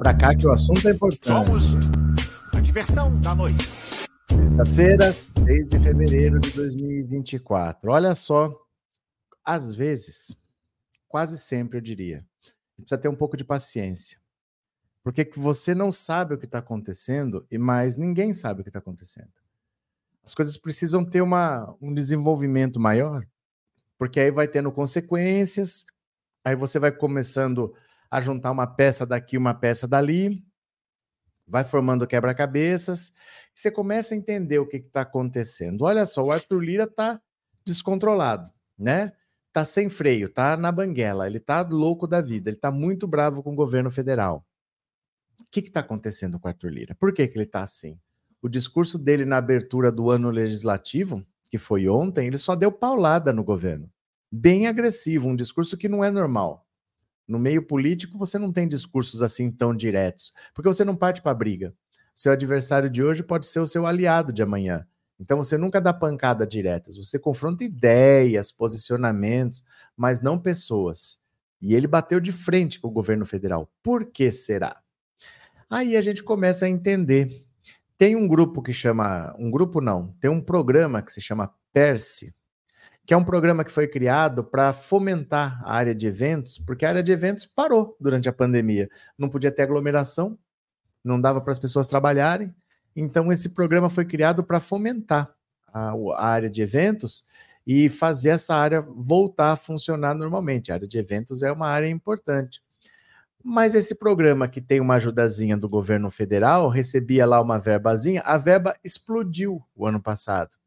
pra cá que o assunto é importante. Somos a diversão da noite. Terça-feira, 6 de fevereiro de 2024. Olha só, às vezes, quase sempre eu diria, precisa ter um pouco de paciência. Porque você não sabe o que está acontecendo e mais ninguém sabe o que está acontecendo. As coisas precisam ter uma, um desenvolvimento maior, porque aí vai tendo consequências, aí você vai começando a juntar uma peça daqui, uma peça dali, vai formando quebra-cabeças, você começa a entender o que está acontecendo. Olha só, o Arthur Lira está descontrolado, né? Tá sem freio, tá na banguela, ele tá louco da vida, ele tá muito bravo com o governo federal. O que está acontecendo com o Arthur Lira? Por que, que ele está assim? O discurso dele na abertura do ano legislativo, que foi ontem, ele só deu paulada no governo. Bem agressivo, um discurso que não é normal. No meio político, você não tem discursos assim tão diretos, porque você não parte para a briga. Seu adversário de hoje pode ser o seu aliado de amanhã. Então você nunca dá pancada diretas, você confronta ideias, posicionamentos, mas não pessoas. E ele bateu de frente com o governo federal. Por que será? Aí a gente começa a entender. Tem um grupo que chama. Um grupo não, tem um programa que se chama Perse, que é um programa que foi criado para fomentar a área de eventos, porque a área de eventos parou durante a pandemia. Não podia ter aglomeração, não dava para as pessoas trabalharem. Então, esse programa foi criado para fomentar a, a, área de eventos e fazer essa área voltar a funcionar normalmente. A área de eventos é uma área importante. Mas esse programa que tem uma ajudazinha do governo federal, recebia lá uma verbazinha, a verba explodiu o ano passado.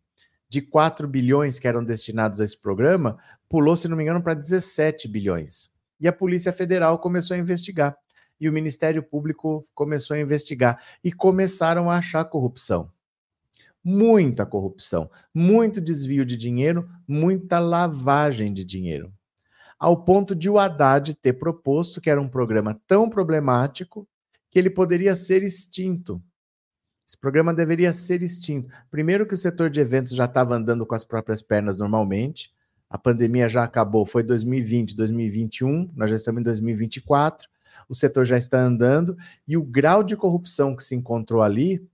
De 4 bilhões que eram destinados a esse programa, pulou, se não me engano, para 17 bilhões. E a Polícia Federal começou a investigar. E o Ministério Público começou a investigar. E começaram a achar corrupção. Muita corrupção, muito desvio de dinheiro, muita lavagem de dinheiro ao ponto de o Haddad ter proposto que era um programa tão problemático que ele poderia ser extinto. Esse programa deveria ser extinto. Primeiro que o setor de eventos já estava andando com as próprias pernas normalmente, a pandemia já acabou, foi 2020, 2021, nós já estamos em 2024, o setor já está andando e o grau de corrupção que se encontrou ali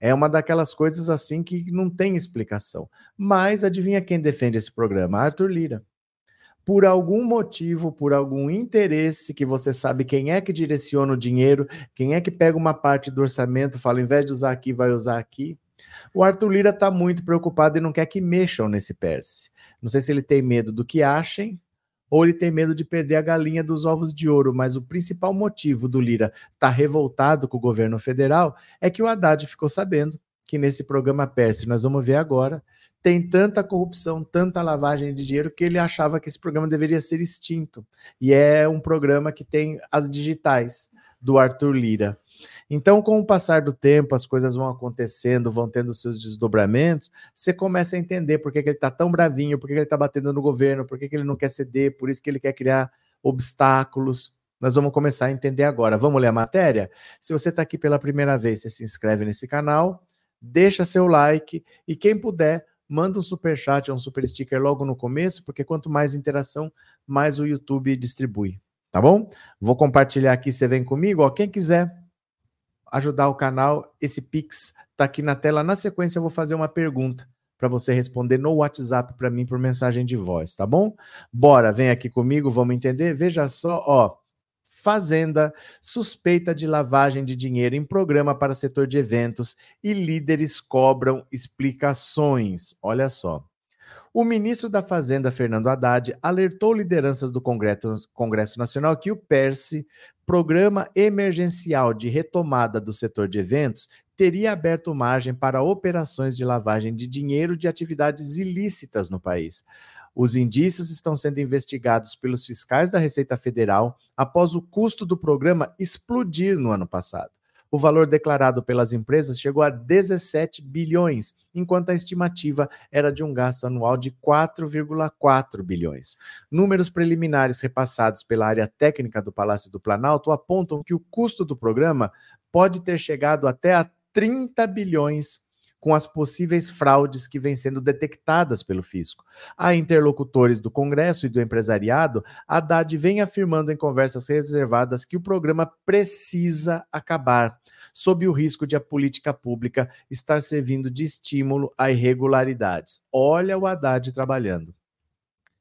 é uma daquelas coisas assim que não tem explicação. Mas adivinha quem defende esse programa? Arthur Lira por algum motivo, por algum interesse que você sabe quem é que direciona o dinheiro, quem é que pega uma parte do orçamento, fala, em vez de usar aqui, vai usar aqui. O Arthur Lira está muito preocupado e não quer que mexam nesse Perse. Não sei se ele tem medo do que achem ou ele tem medo de perder a galinha dos ovos de ouro, mas o principal motivo do Lira estar tá revoltado com o governo federal é que o Haddad ficou sabendo que nesse programa Perse, nós vamos ver agora, tem tanta corrupção, tanta lavagem de dinheiro que ele achava que esse programa deveria ser extinto. E é um programa que tem as digitais do Arthur Lira. Então, com o passar do tempo, as coisas vão acontecendo, vão tendo seus desdobramentos, você começa a entender por que, que ele está tão bravinho, por que, que ele está batendo no governo, por que, que ele não quer ceder, por isso que ele quer criar obstáculos. Nós vamos começar a entender agora. Vamos ler a matéria? Se você está aqui pela primeira vez, você se inscreve nesse canal, deixa seu like e quem puder, manda um super chat ou um super sticker logo no começo, porque quanto mais interação, mais o YouTube distribui, tá bom? Vou compartilhar aqui, você vem comigo, ó, quem quiser ajudar o canal, esse Pix tá aqui na tela. Na sequência eu vou fazer uma pergunta para você responder no WhatsApp para mim por mensagem de voz, tá bom? Bora, vem aqui comigo, vamos entender. Veja só, ó, Fazenda suspeita de lavagem de dinheiro em programa para setor de eventos e líderes cobram explicações. Olha só. O ministro da Fazenda, Fernando Haddad, alertou lideranças do Congresso, Congresso Nacional que o PERSE, Programa Emergencial de Retomada do Setor de Eventos, teria aberto margem para operações de lavagem de dinheiro de atividades ilícitas no país. Os indícios estão sendo investigados pelos fiscais da Receita Federal após o custo do programa explodir no ano passado. O valor declarado pelas empresas chegou a 17 bilhões, enquanto a estimativa era de um gasto anual de 4,4 bilhões. Números preliminares repassados pela área técnica do Palácio do Planalto apontam que o custo do programa pode ter chegado até a 30 bilhões com as possíveis fraudes que vêm sendo detectadas pelo fisco. A interlocutores do Congresso e do empresariado, Haddad vem afirmando em conversas reservadas que o programa precisa acabar, sob o risco de a política pública estar servindo de estímulo a irregularidades. Olha o Haddad trabalhando.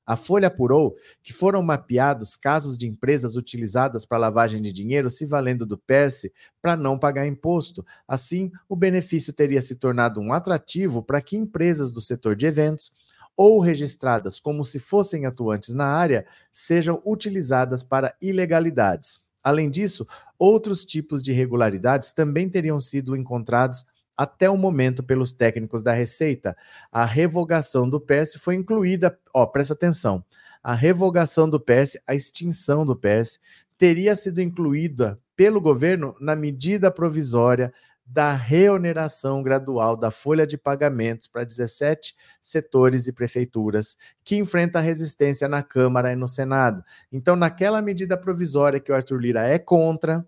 A Folha apurou que foram mapeados casos de empresas utilizadas para lavagem de dinheiro se valendo do PERSE para não pagar imposto. Assim, o benefício teria se tornado um atrativo para que empresas do setor de eventos ou registradas como se fossem atuantes na área sejam utilizadas para ilegalidades. Além disso, outros tipos de irregularidades também teriam sido encontrados até o momento pelos técnicos da Receita. A revogação do PERS foi incluída, ó, presta atenção. A revogação do PERS, a extinção do PERS, teria sido incluída pelo governo na medida provisória da reoneração gradual da folha de pagamentos para 17 setores e prefeituras, que enfrenta resistência na Câmara e no Senado. Então, naquela medida provisória que o Arthur Lira é contra,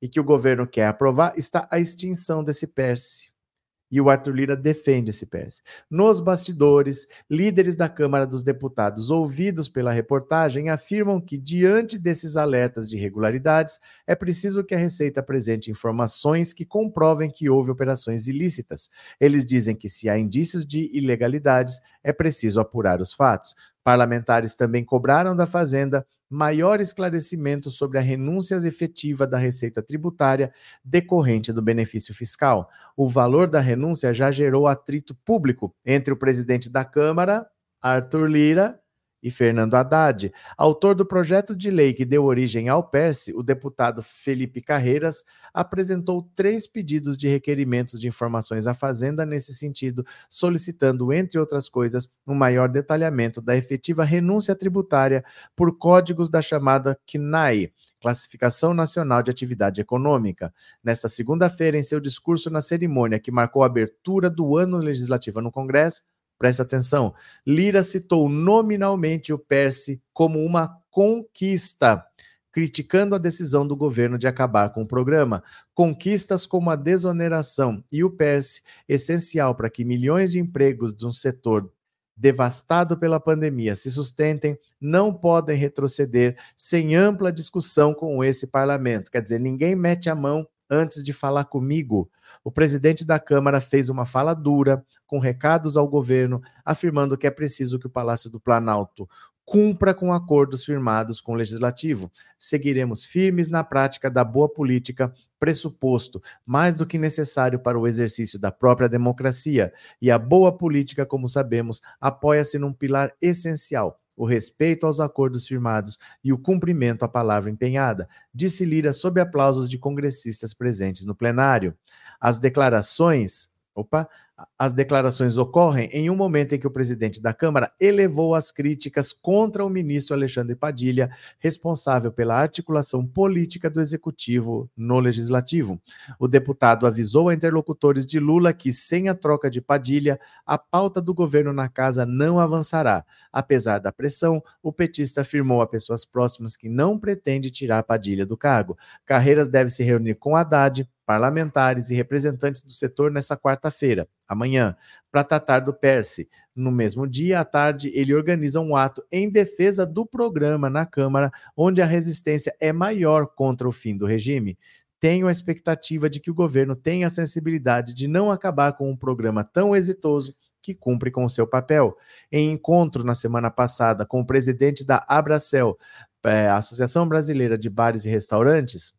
e que o governo quer aprovar está a extinção desse PERSE. E o Arthur Lira defende esse PERSE. Nos bastidores, líderes da Câmara dos Deputados, ouvidos pela reportagem, afirmam que, diante desses alertas de irregularidades, é preciso que a Receita apresente informações que comprovem que houve operações ilícitas. Eles dizem que, se há indícios de ilegalidades, é preciso apurar os fatos. Parlamentares também cobraram da Fazenda maior esclarecimento sobre a renúncia efetiva da receita tributária decorrente do benefício fiscal. O valor da renúncia já gerou atrito público entre o presidente da Câmara, Arthur Lira, e Fernando Haddad. Autor do projeto de lei que deu origem ao PERSE, o deputado Felipe Carreiras apresentou três pedidos de requerimentos de informações à Fazenda nesse sentido, solicitando, entre outras coisas, um maior detalhamento da efetiva renúncia tributária por códigos da chamada CNAE. Classificação Nacional de Atividade Econômica. Nesta segunda-feira, em seu discurso na cerimônia que marcou a abertura do ano legislativo no Congresso, Presta atenção. Lira citou nominalmente o PERSE como uma conquista, criticando a decisão do governo de acabar com o programa. Conquistas como a desoneração e o PERSE, essencial para que milhões de empregos de um setor devastado pela pandemia se sustentem, não podem retroceder sem ampla discussão com esse parlamento. Quer dizer, ninguém mete a mão antes de falar comigo. O presidente da Câmara fez uma fala dura, com recados ao governo, afirmando que é preciso que o Palácio do Planalto cumpra com acordos firmados com o legislativo. Seguiremos firmes na prática da boa política, pressuposto mais do que necessário para o exercício da própria democracia. E a boa política, como sabemos, apoia-se num pilar essencial o respeito aos acordos firmados e o cumprimento à palavra empenhada, disse Lira sob aplausos de congressistas presentes no plenário. As declarações Opa, as declarações ocorrem em um momento em que o presidente da Câmara elevou as críticas contra o ministro Alexandre Padilha, responsável pela articulação política do executivo no legislativo. O deputado avisou a interlocutores de Lula que, sem a troca de Padilha, a pauta do governo na casa não avançará. Apesar da pressão, o petista afirmou a pessoas próximas que não pretende tirar Padilha do cargo. Carreiras deve se reunir com Haddad parlamentares e representantes do setor nessa quarta-feira, amanhã, para tratar do PERSE. No mesmo dia, à tarde, ele organiza um ato em defesa do programa na Câmara, onde a resistência é maior contra o fim do regime. Tenho a expectativa de que o governo tenha a sensibilidade de não acabar com um programa tão exitoso que cumpre com o seu papel. Em encontro na semana passada com o presidente da Abracel, é, Associação Brasileira de Bares e Restaurantes,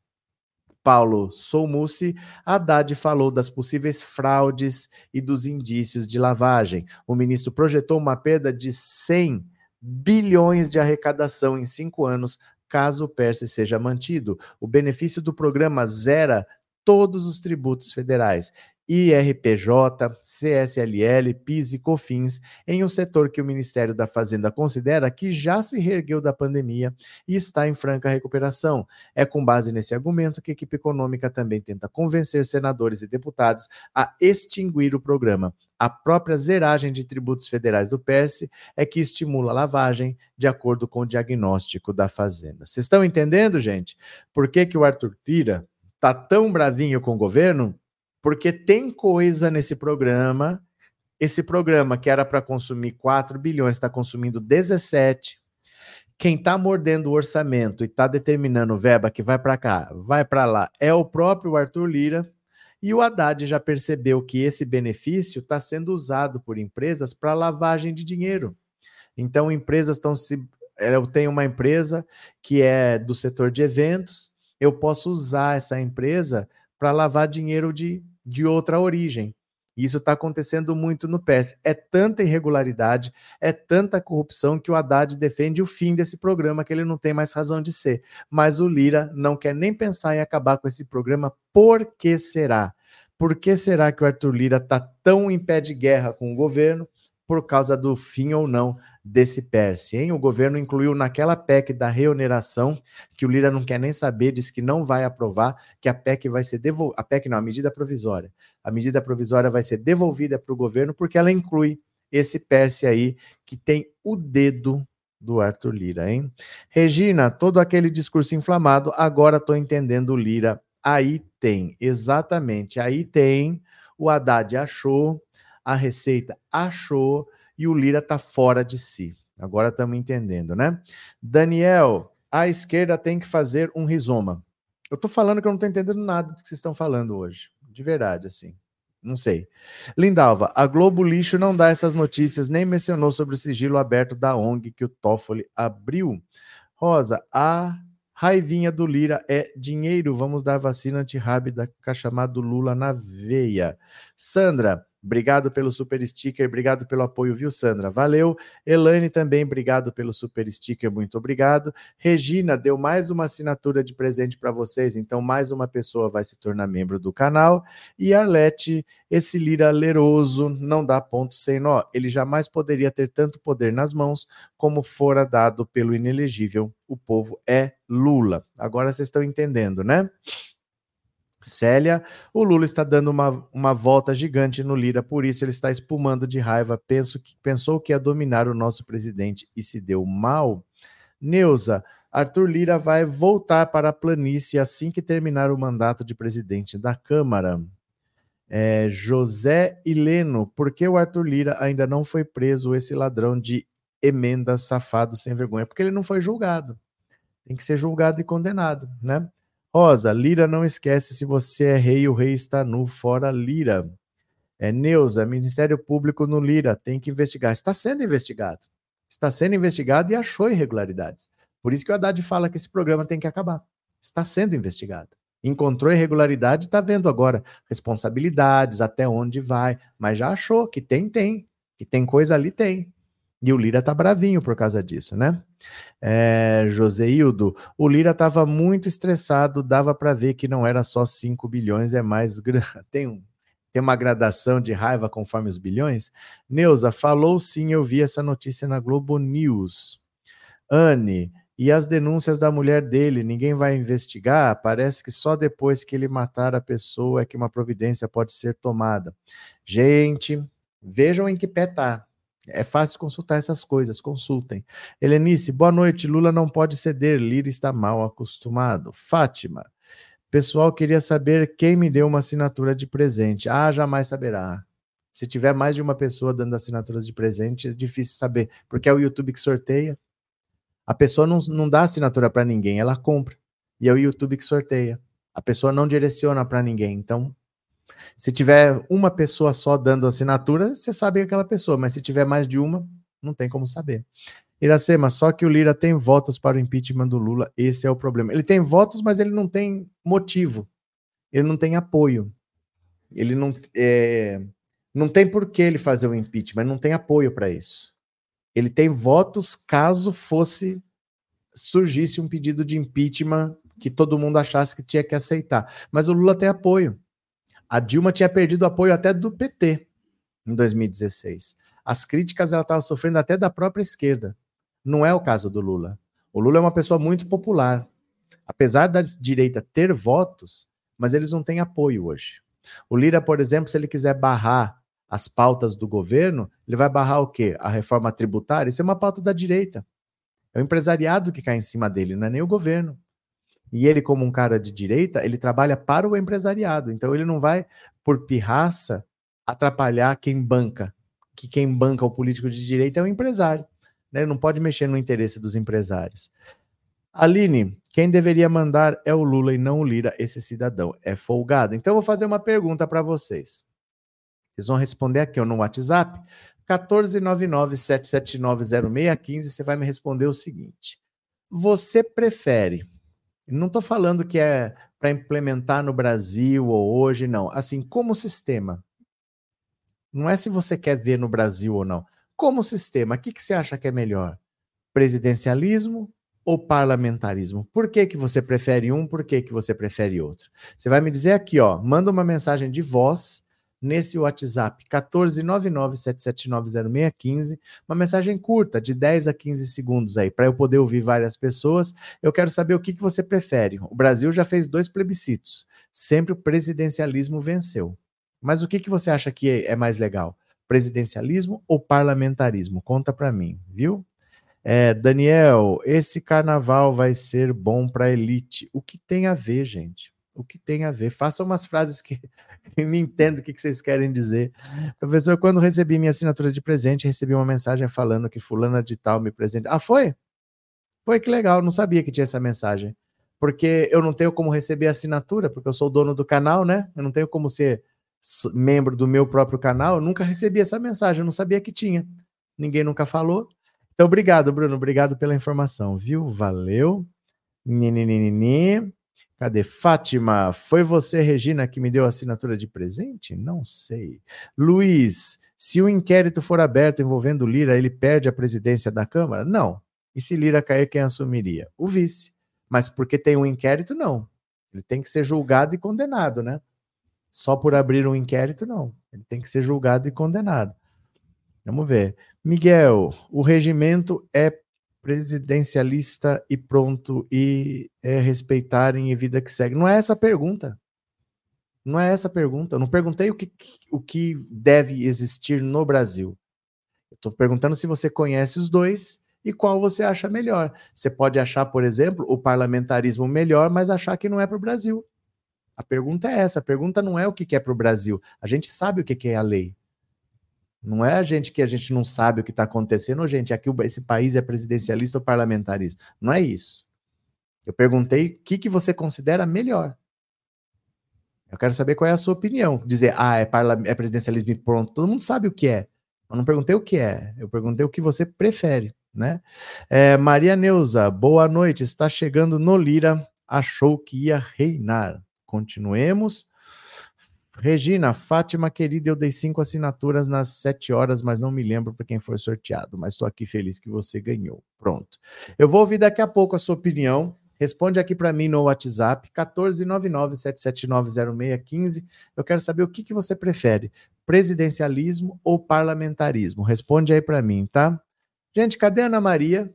Paulo Soumussi, Haddad falou das possíveis fraudes e dos indícios de lavagem. O ministro projetou uma perda de 100 bilhões de arrecadação em cinco anos, caso o PERSE seja mantido. O benefício do programa zera todos os tributos federais IRPJ, CSLL, PIS e COFINS em um setor que o Ministério da Fazenda considera que já se reergueu da pandemia e está em franca recuperação. É com base nesse argumento que a equipe econômica também tenta convencer senadores e deputados a extinguir o programa. A própria zeragem de tributos federais do PERS é que estimula a lavagem, de acordo com o diagnóstico da Fazenda. Vocês estão entendendo, gente? Por que, que o Arthur Lira está tão bravinho com o governo? Porque tem coisa nesse programa. Esse programa que era para consumir 4 bilhões está consumindo 17. Quem está mordendo o orçamento e está determinando verba que vai para cá, vai para lá, é o próprio Arthur Lira. E o Haddad já percebeu que esse benefício está sendo usado por empresas para lavagem de dinheiro. Então, empresas estão se. Eu tenho uma empresa que é do setor de eventos, eu posso usar essa empresa para lavar dinheiro de, de outra origem. Isso está acontecendo muito no PERS. É tanta irregularidade, é tanta corrupção que o Haddad defende o fim desse programa, que ele não tem mais razão de ser. Mas o Lira não quer nem pensar em acabar com esse programa. Por que será? Por que será que o Arthur Lira está tão em pé de guerra com o governo? Por causa do fim ou não desse PERS, hein? O governo incluiu naquela PEC da reoneração, que o Lira não quer nem saber, diz que não vai aprovar, que a PEC vai ser devolvida, a PEC não, a medida provisória. A medida provisória vai ser devolvida para o governo porque ela inclui esse PERS aí que tem o dedo do Arthur Lira, hein? Regina, todo aquele discurso inflamado, agora estou entendendo o Lira. Aí tem, exatamente, aí tem, o Haddad achou, a Receita achou, e o Lira está fora de si. Agora estamos entendendo, né? Daniel, a esquerda tem que fazer um rizoma. Eu estou falando que eu não estou entendendo nada do que vocês estão falando hoje. De verdade, assim. Não sei. Lindalva, a Globo Lixo não dá essas notícias, nem mencionou sobre o sigilo aberto da ONG que o Toffoli abriu. Rosa, a raivinha do Lira é dinheiro. Vamos dar vacina antirrábida chamado Lula na veia. Sandra, Obrigado pelo super sticker, obrigado pelo apoio, viu, Sandra? Valeu. Elaine também, obrigado pelo super sticker, muito obrigado. Regina deu mais uma assinatura de presente para vocês, então mais uma pessoa vai se tornar membro do canal. E Arlete, esse lira leroso não dá ponto sem nó. Ele jamais poderia ter tanto poder nas mãos como fora dado pelo inelegível. O povo é Lula. Agora vocês estão entendendo, né? Célia, o Lula está dando uma, uma volta gigante no Lira, por isso ele está espumando de raiva. Penso que, pensou que ia dominar o nosso presidente e se deu mal. Neuza, Arthur Lira vai voltar para a planície assim que terminar o mandato de presidente da Câmara. É, José Ileno, por que o Arthur Lira ainda não foi preso, esse ladrão de emenda safado sem vergonha? Porque ele não foi julgado. Tem que ser julgado e condenado, né? Rosa, Lira não esquece se você é rei, o rei está nu, fora Lira. É Neuza, Ministério Público no Lira, tem que investigar. Está sendo investigado. Está sendo investigado e achou irregularidades. Por isso que o Haddad fala que esse programa tem que acabar. Está sendo investigado. Encontrou irregularidade, está vendo agora responsabilidades, até onde vai, mas já achou que tem, tem. Que tem coisa ali, tem. E o Lira tá bravinho por causa disso, né? É, Joseildo, o Lira estava muito estressado, dava para ver que não era só 5 bilhões, é mais. Tem, um, tem uma gradação de raiva conforme os bilhões. Neuza, falou sim, eu vi essa notícia na Globo News. Anne, e as denúncias da mulher dele, ninguém vai investigar? Parece que só depois que ele matar a pessoa é que uma providência pode ser tomada. Gente, vejam em que pé tá. É fácil consultar essas coisas, consultem. Helenice, boa noite. Lula não pode ceder, Lira está mal acostumado. Fátima, pessoal queria saber quem me deu uma assinatura de presente. Ah, jamais saberá. Se tiver mais de uma pessoa dando assinaturas de presente, é difícil saber, porque é o YouTube que sorteia. A pessoa não, não dá assinatura para ninguém, ela compra. E é o YouTube que sorteia. A pessoa não direciona para ninguém. Então, se tiver uma pessoa só dando assinatura, você sabe aquela pessoa, mas se tiver mais de uma, não tem como saber. Iracema, só que o Lira tem votos para o impeachment do Lula, esse é o problema. Ele tem votos, mas ele não tem motivo, ele não tem apoio. Ele não, é, não tem por que ele fazer o impeachment, não tem apoio para isso. Ele tem votos caso fosse surgisse um pedido de impeachment que todo mundo achasse que tinha que aceitar. Mas o Lula tem apoio. A Dilma tinha perdido o apoio até do PT em 2016. As críticas ela estava sofrendo até da própria esquerda. Não é o caso do Lula. O Lula é uma pessoa muito popular. Apesar da direita ter votos, mas eles não têm apoio hoje. O Lira, por exemplo, se ele quiser barrar as pautas do governo, ele vai barrar o quê? A reforma tributária? Isso é uma pauta da direita. É o empresariado que cai em cima dele, não é nem o governo. E ele, como um cara de direita, ele trabalha para o empresariado. Então ele não vai, por pirraça, atrapalhar quem banca. Que quem banca o político de direita é o empresário. Né? Ele não pode mexer no interesse dos empresários. Aline, quem deveria mandar é o Lula e não o Lira. Esse cidadão é folgado. Então eu vou fazer uma pergunta para vocês. Vocês vão responder aqui no WhatsApp, 14997790615. Você vai me responder o seguinte: Você prefere não estou falando que é para implementar no Brasil ou hoje, não. Assim, como sistema. Não é se você quer ver no Brasil ou não. Como sistema, o que, que você acha que é melhor? Presidencialismo ou parlamentarismo? Por que, que você prefere um, por que, que você prefere outro? Você vai me dizer aqui, ó, manda uma mensagem de voz nesse WhatsApp 14997790615, uma mensagem curta de 10 a 15 segundos aí, para eu poder ouvir várias pessoas. Eu quero saber o que, que você prefere. O Brasil já fez dois plebiscitos, sempre o presidencialismo venceu. Mas o que, que você acha que é mais legal? Presidencialismo ou parlamentarismo? Conta para mim, viu? É, Daniel, esse carnaval vai ser bom para elite. O que tem a ver, gente? O que tem a ver? Faça umas frases que me entendo o que vocês querem dizer. Professor, quando recebi minha assinatura de presente, recebi uma mensagem falando que fulana de tal me presente. Ah, foi? Foi que legal, não sabia que tinha essa mensagem. Porque eu não tenho como receber assinatura, porque eu sou dono do canal, né? Eu não tenho como ser membro do meu próprio canal. Eu nunca recebi essa mensagem, eu não sabia que tinha. Ninguém nunca falou. Então, obrigado, Bruno. Obrigado pela informação, viu? Valeu. Nininini. Cadê? Fátima, foi você, Regina, que me deu a assinatura de presente? Não sei. Luiz, se o inquérito for aberto envolvendo Lira, ele perde a presidência da Câmara? Não. E se Lira cair, quem assumiria? O vice. Mas porque tem um inquérito, não. Ele tem que ser julgado e condenado, né? Só por abrir um inquérito, não. Ele tem que ser julgado e condenado. Vamos ver. Miguel, o regimento é presidencialista e pronto e é, respeitarem e vida que segue? Não é essa a pergunta. Não é essa a pergunta. Eu não perguntei o que, o que deve existir no Brasil. Estou perguntando se você conhece os dois e qual você acha melhor. Você pode achar, por exemplo, o parlamentarismo melhor, mas achar que não é para o Brasil. A pergunta é essa. A pergunta não é o que é para o Brasil. A gente sabe o que é a lei. Não é a gente que a gente não sabe o que está acontecendo, gente, aqui esse país é presidencialista ou parlamentarista. Não é isso. Eu perguntei o que, que você considera melhor. Eu quero saber qual é a sua opinião. Dizer, ah, é, é presidencialismo e pronto. Todo mundo sabe o que é. Eu não perguntei o que é. Eu perguntei o que você prefere, né? É, Maria Neuza, boa noite. Está chegando no Lira. Achou que ia reinar. Continuemos. Regina, Fátima querida, eu dei cinco assinaturas nas sete horas, mas não me lembro para quem foi sorteado. Mas estou aqui feliz que você ganhou. Pronto. Eu vou ouvir daqui a pouco a sua opinião. Responde aqui para mim no WhatsApp, 14997790615. Eu quero saber o que, que você prefere, presidencialismo ou parlamentarismo? Responde aí para mim, tá? Gente, cadê a Ana Maria?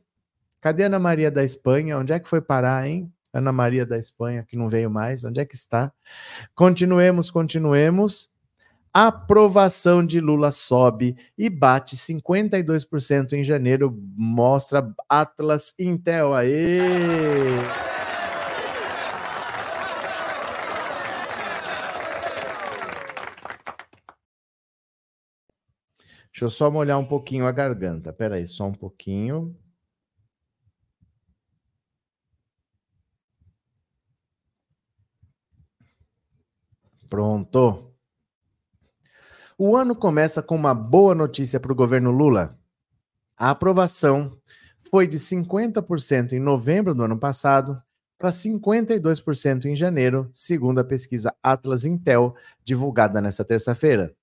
Cadê a Ana Maria da Espanha? Onde é que foi parar, hein? Ana Maria da Espanha, que não veio mais, onde é que está? Continuemos, continuemos. Aprovação de Lula sobe e bate 52% em janeiro, mostra Atlas Intel. Aê! Deixa eu só molhar um pouquinho a garganta. Pera aí, só um pouquinho. Pronto. O ano começa com uma boa notícia para o governo Lula. A aprovação foi de 50% em novembro do ano passado para 52% em janeiro, segundo a pesquisa Atlas Intel, divulgada nesta terça-feira.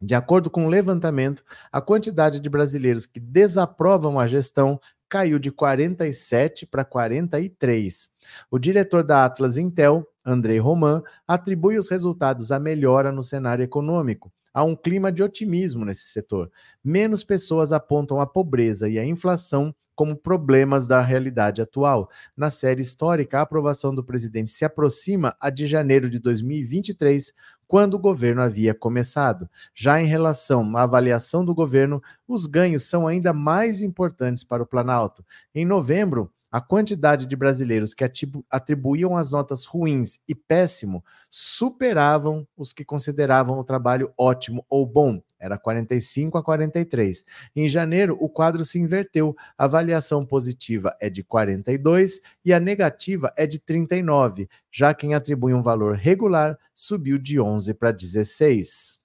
De acordo com o levantamento, a quantidade de brasileiros que desaprovam a gestão caiu de 47 para 43. O diretor da Atlas Intel, Andrei Roman, atribui os resultados à melhora no cenário econômico. Há um clima de otimismo nesse setor. Menos pessoas apontam a pobreza e a inflação como problemas da realidade atual. Na série histórica, a aprovação do presidente se aproxima a de janeiro de 2023, quando o governo havia começado. Já em relação à avaliação do governo, os ganhos são ainda mais importantes para o Planalto. Em novembro, a quantidade de brasileiros que atribuíam as notas ruins e péssimo superavam os que consideravam o trabalho ótimo ou bom. Era 45 a 43. Em janeiro, o quadro se inverteu. A avaliação positiva é de 42 e a negativa é de 39. Já quem atribui um valor regular subiu de 11 para 16.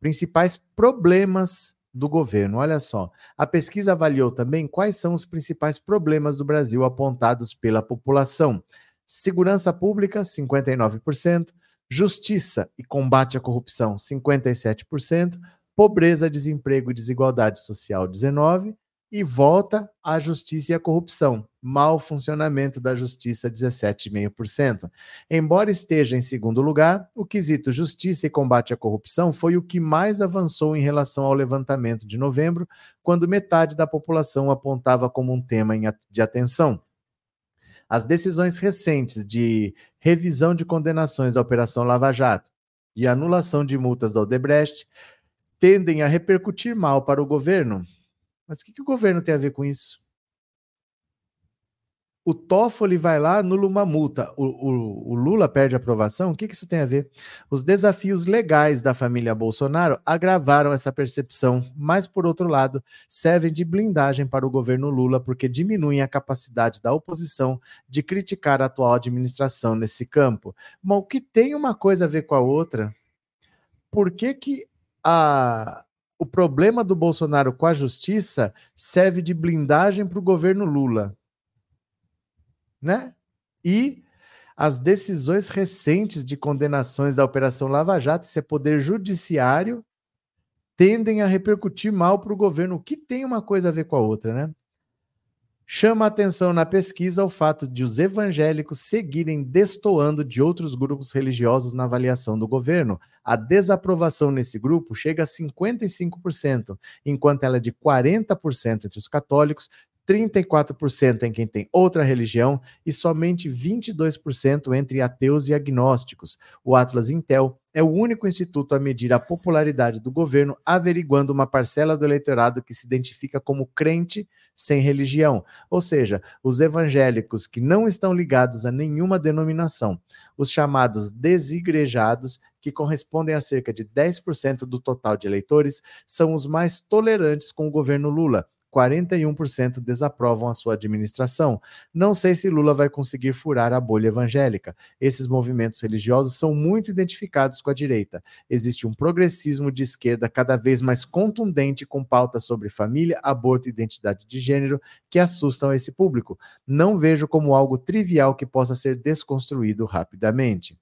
Principais problemas do governo. Olha só, a pesquisa avaliou também quais são os principais problemas do Brasil apontados pela população. Segurança pública, 59%, justiça e combate à corrupção, 57%, pobreza, desemprego e desigualdade social, 19%, e volta à justiça e à corrupção. Mal funcionamento da justiça, 17,5%. Embora esteja em segundo lugar, o quesito justiça e combate à corrupção foi o que mais avançou em relação ao levantamento de novembro, quando metade da população apontava como um tema de atenção. As decisões recentes de revisão de condenações da Operação Lava Jato e anulação de multas da Odebrecht tendem a repercutir mal para o governo, mas o que, que o governo tem a ver com isso? O Toffoli vai lá, anula uma multa. O, o, o Lula perde aprovação? O que, que isso tem a ver? Os desafios legais da família Bolsonaro agravaram essa percepção, mas, por outro lado, servem de blindagem para o governo Lula, porque diminuem a capacidade da oposição de criticar a atual administração nesse campo. Mas o que tem uma coisa a ver com a outra? Por que, que a, o problema do Bolsonaro com a justiça serve de blindagem para o governo Lula. Né? E as decisões recentes de condenações da Operação Lava Jato, esse é poder judiciário, tendem a repercutir mal para o governo, o que tem uma coisa a ver com a outra, né? Chama atenção na pesquisa o fato de os evangélicos seguirem destoando de outros grupos religiosos na avaliação do governo. A desaprovação nesse grupo chega a 55%, enquanto ela é de 40% entre os católicos, 34% em quem tem outra religião e somente 22% entre ateus e agnósticos. O Atlas Intel é o único instituto a medir a popularidade do governo, averiguando uma parcela do eleitorado que se identifica como crente sem religião, ou seja, os evangélicos que não estão ligados a nenhuma denominação, os chamados desigrejados, que correspondem a cerca de 10% do total de eleitores, são os mais tolerantes com o governo Lula 41% desaprovam a sua administração. Não sei se Lula vai conseguir furar a bolha evangélica. Esses movimentos religiosos são muito identificados com a direita. Existe um progressismo de esquerda cada vez mais contundente com pautas sobre família, aborto e identidade de gênero que assustam esse público. Não vejo como algo trivial que possa ser desconstruído rapidamente.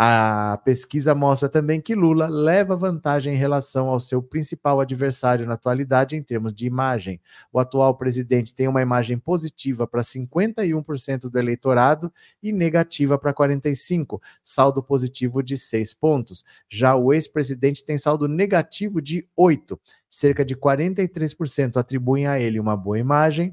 A pesquisa mostra também que Lula leva vantagem em relação ao seu principal adversário na atualidade em termos de imagem. O atual presidente tem uma imagem positiva para 51% do eleitorado e negativa para 45%, saldo positivo de 6 pontos. Já o ex-presidente tem saldo negativo de 8. Cerca de 43% atribuem a ele uma boa imagem.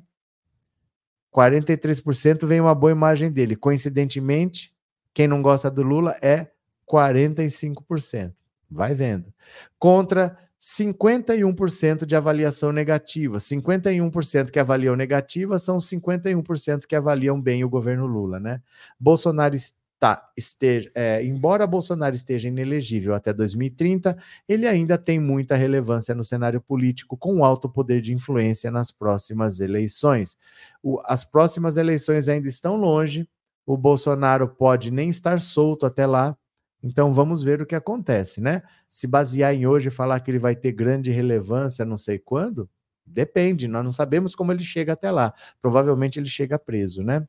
43% vem uma boa imagem dele. Coincidentemente, quem não gosta do Lula é 45%. Vai vendo. Contra 51% de avaliação negativa. 51% que avaliam negativa são 51% que avaliam bem o governo Lula, né? Bolsonaro está, esteja, é, embora Bolsonaro esteja inelegível até 2030, ele ainda tem muita relevância no cenário político, com alto poder de influência nas próximas eleições. O, as próximas eleições ainda estão longe, o Bolsonaro pode nem estar solto até lá. Então vamos ver o que acontece, né? Se basear em hoje e falar que ele vai ter grande relevância, não sei quando, depende, nós não sabemos como ele chega até lá. Provavelmente ele chega preso, né?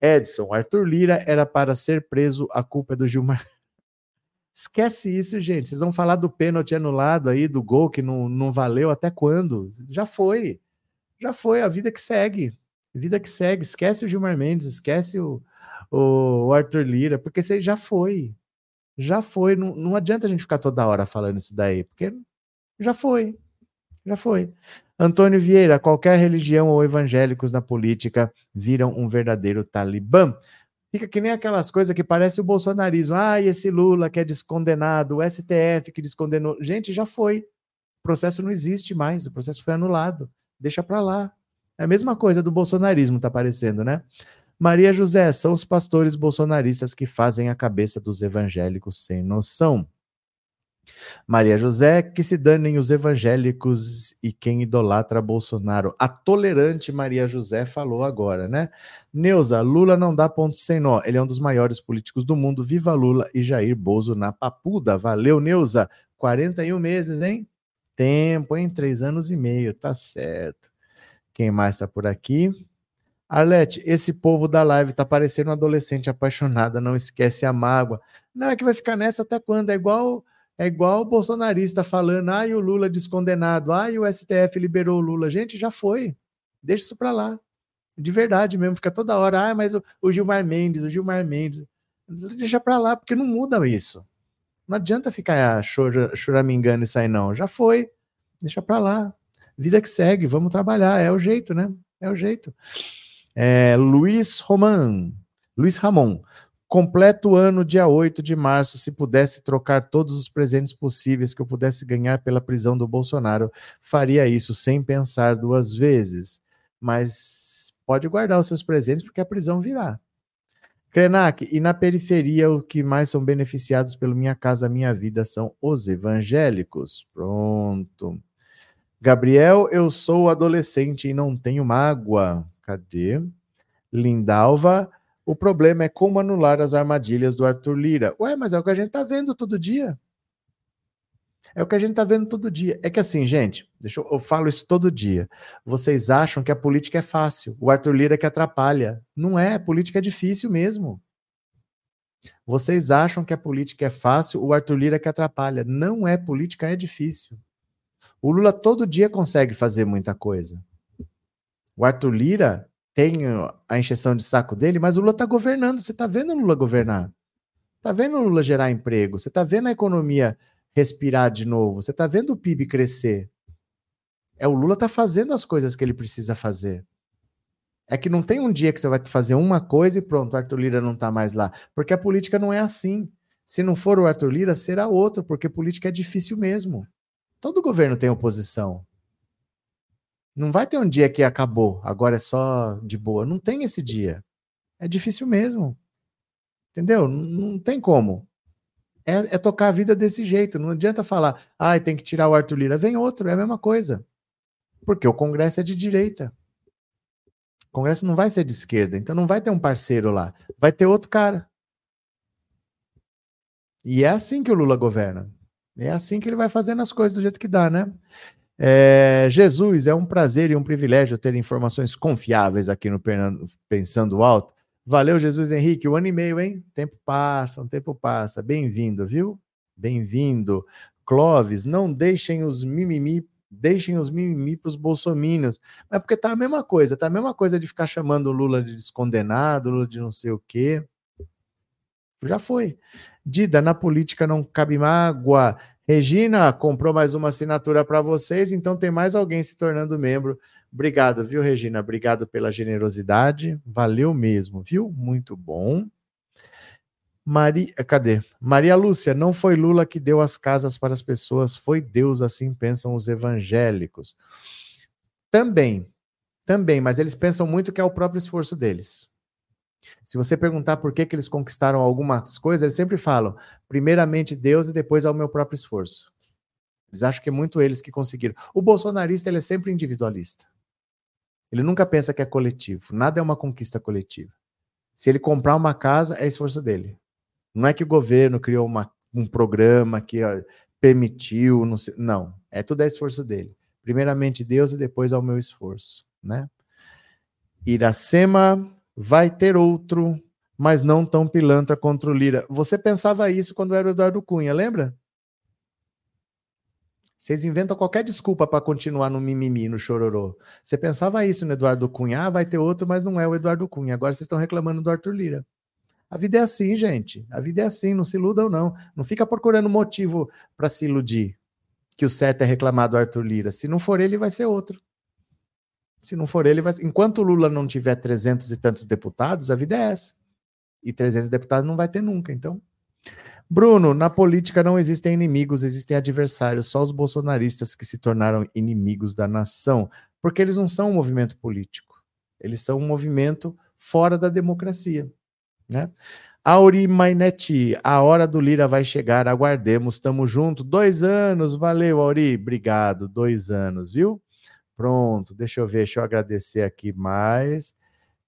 Edson, Arthur Lira era para ser preso, a culpa é do Gilmar. Esquece isso, gente. Vocês vão falar do pênalti anulado aí, do gol que não, não valeu até quando? Já foi. Já foi, a vida que segue. Vida que segue. Esquece o Gilmar Mendes, esquece o, o Arthur Lira, porque você já foi. Já foi. Não, não adianta a gente ficar toda hora falando isso daí, porque já foi. Já foi. Antônio Vieira, qualquer religião ou evangélicos na política viram um verdadeiro talibã. Fica que nem aquelas coisas que parece o bolsonarismo. Ah, e esse Lula que é descondenado, o STF que descondenou. Gente, já foi. O processo não existe mais, o processo foi anulado. Deixa para lá. É a mesma coisa do bolsonarismo, tá parecendo, né? Maria José, são os pastores bolsonaristas que fazem a cabeça dos evangélicos sem noção. Maria José, que se danem os evangélicos e quem idolatra Bolsonaro. A tolerante Maria José falou agora, né? Neuza, Lula não dá ponto sem nó. Ele é um dos maiores políticos do mundo. Viva Lula e Jair Bozo na papuda. Valeu, Neuza. 41 meses, hein? Tempo, hein? Três anos e meio, tá certo. Quem mais tá por aqui? Arlete, esse povo da live tá parecendo um adolescente apaixonada, não esquece a mágoa. Não, é que vai ficar nessa até quando? É igual é igual o bolsonarista falando, ai, o Lula descondenado, ai, o STF liberou o Lula. Gente, já foi. Deixa isso para lá. De verdade mesmo, fica toda hora, ah, mas o, o Gilmar Mendes, o Gilmar Mendes. Deixa para lá, porque não muda isso. Não adianta ficar choramingando isso aí, não. Já foi. Deixa para lá. Vida que segue, vamos trabalhar. É o jeito, né? É o jeito. É, Luiz Roman. Luiz Ramon. Completo ano, dia 8 de março, se pudesse trocar todos os presentes possíveis que eu pudesse ganhar pela prisão do Bolsonaro, faria isso sem pensar duas vezes. Mas pode guardar os seus presentes porque a prisão virá. Krenak, e na periferia, o que mais são beneficiados pelo Minha Casa Minha Vida são os evangélicos. Pronto. Gabriel, eu sou adolescente e não tenho mágoa. Cadê? Lindalva, o problema é como anular as armadilhas do Arthur Lira. Ué, mas é o que a gente tá vendo todo dia. É o que a gente tá vendo todo dia. É que assim, gente, deixa eu, eu falo isso todo dia. Vocês acham que a política é fácil, o Arthur Lira que atrapalha. Não é, política é difícil mesmo. Vocês acham que a política é fácil, o Arthur Lira que atrapalha. Não é, política é difícil. O Lula todo dia consegue fazer muita coisa. O Arthur Lira tem a encheção de saco dele, mas o Lula está governando. Você está vendo o Lula governar? Está vendo o Lula gerar emprego? Você está vendo a economia respirar de novo? Você está vendo o PIB crescer? É o Lula está fazendo as coisas que ele precisa fazer. É que não tem um dia que você vai fazer uma coisa e pronto, o Arthur Lira não está mais lá. Porque a política não é assim. Se não for o Arthur Lira, será outro, porque política é difícil mesmo. Todo governo tem oposição. Não vai ter um dia que acabou, agora é só de boa. Não tem esse dia. É difícil mesmo. Entendeu? Não, tem como. É, é, tocar a vida desse jeito. Não adianta falar, ah, tem que tirar o Arthur Lira. Vem outro, é a mesma coisa. Porque o Congresso é de direita. O Congresso não vai ser de esquerda, então não vai ter um parceiro lá. Vai ter outro cara. E é assim que o Lula governa. É assim que ele vai fazendo as coisas do jeito que dá, né? É, Jesus, é um prazer e um privilégio ter informações confiáveis aqui no Pensando Alto. Valeu, Jesus Henrique. Um ano e meio, hein? Tempo passa, um tempo passa. Bem-vindo, viu? Bem-vindo. Clóvis, não deixem os mimimi, deixem os mimimi para os bolsomínios. Mas porque tá a mesma coisa, tá a mesma coisa de ficar chamando o Lula de descondenado, Lula de não sei o quê. Já foi. Dida, na política não cabe mágoa. Regina comprou mais uma assinatura para vocês, então tem mais alguém se tornando membro. Obrigado, viu, Regina? Obrigado pela generosidade. Valeu mesmo, viu? Muito bom. Maria, cadê? Maria Lúcia, não foi Lula que deu as casas para as pessoas, foi Deus, assim pensam os evangélicos. Também, também, mas eles pensam muito que é o próprio esforço deles. Se você perguntar por que, que eles conquistaram algumas coisas, eles sempre falam, primeiramente Deus e depois ao meu próprio esforço. Eles acham que é muito eles que conseguiram. O bolsonarista ele é sempre individualista. Ele nunca pensa que é coletivo. Nada é uma conquista coletiva. Se ele comprar uma casa, é esforço dele. Não é que o governo criou uma, um programa que ó, permitiu, não, sei, não, é tudo é esforço dele. Primeiramente Deus e depois ao meu esforço, né? Iracema vai ter outro, mas não tão pilantra contra o Lira. Você pensava isso quando era o Eduardo Cunha, lembra? Vocês inventam qualquer desculpa para continuar no mimimi, no chororô. Você pensava isso no Eduardo Cunha, ah, vai ter outro, mas não é o Eduardo Cunha. Agora vocês estão reclamando do Arthur Lira. A vida é assim, gente. A vida é assim, não se iludam não. Não fica procurando motivo para se iludir. Que o certo é reclamar do Arthur Lira. Se não for ele, vai ser outro. Se não for ele, vai... enquanto o Lula não tiver 300 e tantos deputados, a vida é essa. E 300 deputados não vai ter nunca, então. Bruno, na política não existem inimigos, existem adversários, só os bolsonaristas que se tornaram inimigos da nação. porque eles não são um movimento político, eles são um movimento fora da democracia. Né? Auri Mainetti, a hora do Lira vai chegar, aguardemos, estamos juntos. Dois anos, valeu, Auri, obrigado, dois anos, viu? Pronto, deixa eu ver, deixa eu agradecer aqui mais.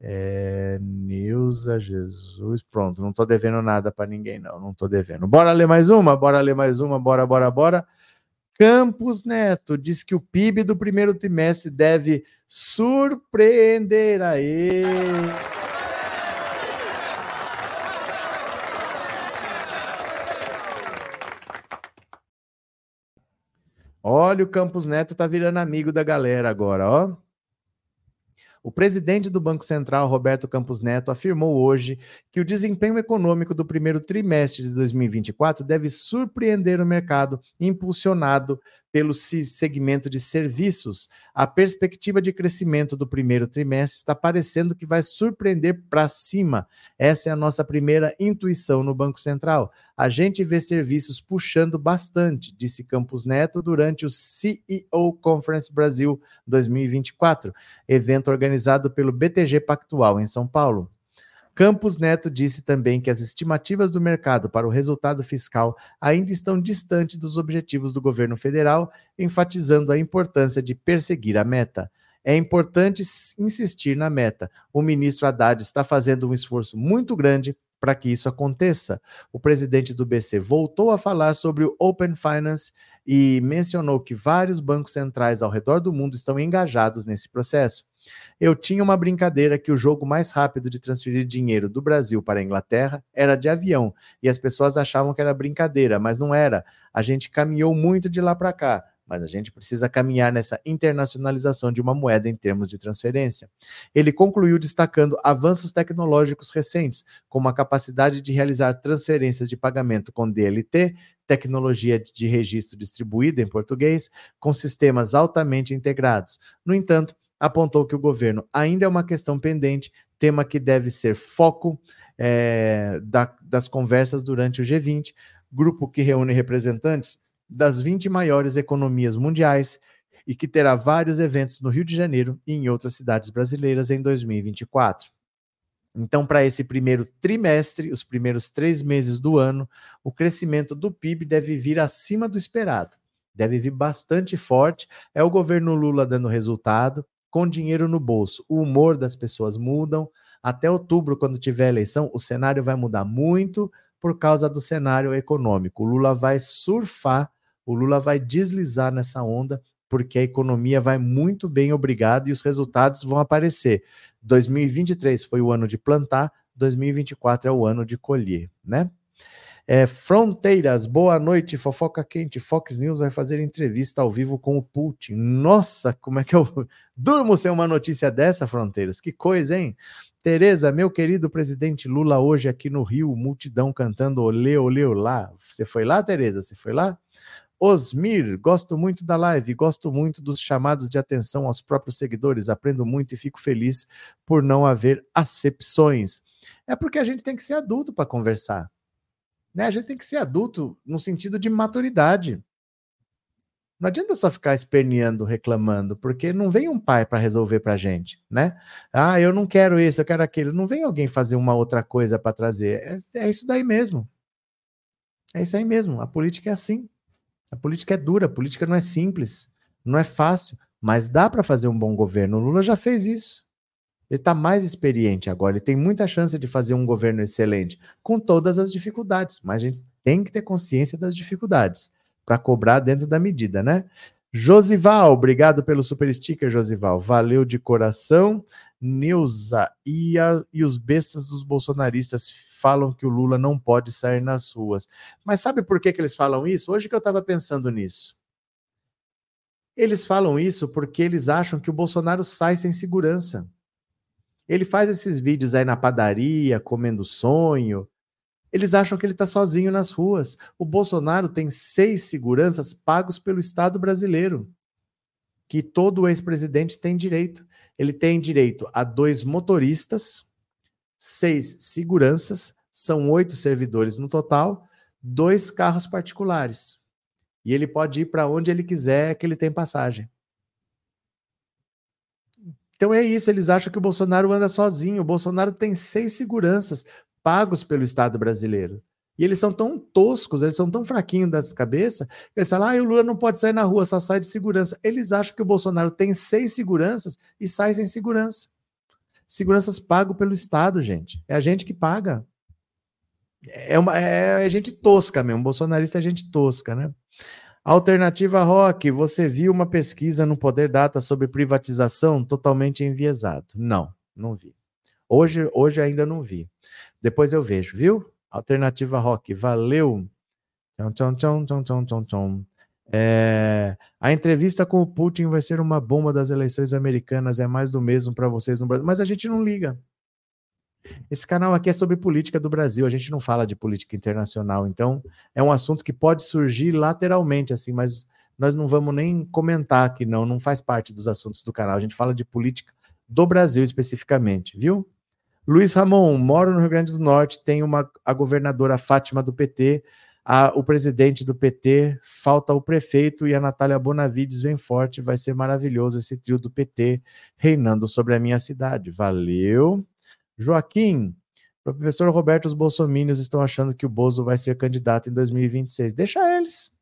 É, Nilza Jesus, pronto, não tô devendo nada para ninguém, não, não tô devendo. Bora ler mais uma, bora ler mais uma, bora, bora, bora. Campos Neto diz que o PIB do primeiro trimestre deve surpreender a Olha, o Campos Neto tá virando amigo da galera agora, ó. O presidente do Banco Central, Roberto Campos Neto, afirmou hoje que o desempenho econômico do primeiro trimestre de 2024 deve surpreender o mercado, impulsionado pelo segmento de serviços, a perspectiva de crescimento do primeiro trimestre está parecendo que vai surpreender para cima. Essa é a nossa primeira intuição no Banco Central. A gente vê serviços puxando bastante, disse Campos Neto durante o CEO Conference Brasil 2024, evento organizado pelo BTG Pactual em São Paulo. Campos Neto disse também que as estimativas do mercado para o resultado fiscal ainda estão distantes dos objetivos do governo federal, enfatizando a importância de perseguir a meta. É importante insistir na meta. O ministro Haddad está fazendo um esforço muito grande para que isso aconteça. O presidente do BC voltou a falar sobre o Open Finance e mencionou que vários bancos centrais ao redor do mundo estão engajados nesse processo. Eu tinha uma brincadeira que o jogo mais rápido de transferir dinheiro do Brasil para a Inglaterra era de avião, e as pessoas achavam que era brincadeira, mas não era. A gente caminhou muito de lá para cá mas a gente precisa caminhar nessa internacionalização de uma moeda em termos de transferência. Ele concluiu destacando avanços tecnológicos recentes, como a capacidade de realizar transferências de pagamento com DLT, tecnologia de registro distribuída em português, com sistemas altamente integrados. No entanto, apontou que o governo ainda é uma questão pendente, tema que deve ser foco é, da, das conversas durante o G20, grupo que reúne representantes das 20 maiores economias mundiais e que terá vários eventos no Rio de Janeiro e em outras cidades brasileiras em 2024. Então, para esse primeiro trimestre, os primeiros três meses do ano, o crescimento do PIB deve vir acima do esperado. Deve vir bastante forte. É o governo Lula dando resultado, com dinheiro no bolso. O humor das pessoas mudam. Até outubro, quando tiver eleição, o cenário vai mudar muito por causa do cenário econômico. O Lula vai surfar, o Lula vai deslizar nessa onda, porque a economia vai muito bem, obrigado, e os resultados vão aparecer. 2023 foi o ano de plantar, 2024 é o ano de colher, né? É, Fronteiras, boa noite, fofoca quente. Fox News vai fazer entrevista ao vivo com o Putin. Nossa, como é que eu durmo sem uma notícia dessa, Fronteiras? Que coisa, hein? Tereza, meu querido presidente Lula, hoje aqui no Rio, multidão cantando olê, olê, olá. Você foi lá, Tereza? Você foi lá? Osmir, gosto muito da live, gosto muito dos chamados de atenção aos próprios seguidores, aprendo muito e fico feliz por não haver acepções. É porque a gente tem que ser adulto para conversar. Né? A gente tem que ser adulto no sentido de maturidade. Não adianta só ficar esperneando, reclamando, porque não vem um pai para resolver para a gente, né? Ah, eu não quero isso, eu quero aquilo. Não vem alguém fazer uma outra coisa para trazer. É, é, isso daí mesmo. É isso aí mesmo. A política é assim. A política é dura, a política não é simples, não é fácil, mas dá para fazer um bom governo. O Lula já fez isso. Ele está mais experiente agora, ele tem muita chance de fazer um governo excelente, com todas as dificuldades, mas a gente tem que ter consciência das dificuldades para cobrar dentro da medida, né? Josival, obrigado pelo super sticker, Josival. Valeu de coração. Neuza, e, a, e os bestas dos bolsonaristas falam que o Lula não pode sair nas ruas. Mas sabe por que, que eles falam isso? Hoje que eu estava pensando nisso. Eles falam isso porque eles acham que o Bolsonaro sai sem segurança. Ele faz esses vídeos aí na padaria, comendo sonho. Eles acham que ele está sozinho nas ruas. O Bolsonaro tem seis seguranças pagos pelo Estado brasileiro, que todo ex-presidente tem direito. Ele tem direito a dois motoristas, seis seguranças, são oito servidores no total, dois carros particulares. E ele pode ir para onde ele quiser, que ele tem passagem. Então é isso, eles acham que o Bolsonaro anda sozinho. O Bolsonaro tem seis seguranças pagos pelo Estado brasileiro. E eles são tão toscos, eles são tão fraquinhos das cabeças, eles falam, ah, o Lula não pode sair na rua, só sai de segurança. Eles acham que o Bolsonaro tem seis seguranças e sai sem segurança. Seguranças pago pelo Estado, gente. É a gente que paga. É, uma, é, é gente tosca mesmo. Bolsonarista é gente tosca, né? Alternativa Rock, você viu uma pesquisa no Poder Data sobre privatização totalmente enviesado? Não, não vi. Hoje, hoje ainda não vi. Depois eu vejo, viu? Alternativa Rock, valeu. Tchau, tchau, tchau, tchau, tchau, tchau, tchau. É, a entrevista com o Putin vai ser uma bomba das eleições americanas, é mais do mesmo para vocês no Brasil, mas a gente não liga. Esse canal aqui é sobre política do Brasil, a gente não fala de política internacional, então é um assunto que pode surgir lateralmente, assim, mas nós não vamos nem comentar aqui, não, não faz parte dos assuntos do canal, a gente fala de política do Brasil especificamente, viu? Luiz Ramon, moro no Rio Grande do Norte, tem uma, a governadora Fátima do PT, a, o presidente do PT, falta o prefeito e a Natália Bonavides vem forte, vai ser maravilhoso esse trio do PT reinando sobre a minha cidade. Valeu! Joaquim, professor Roberto, os bolsomínios estão achando que o Bozo vai ser candidato em 2026. Deixa eles.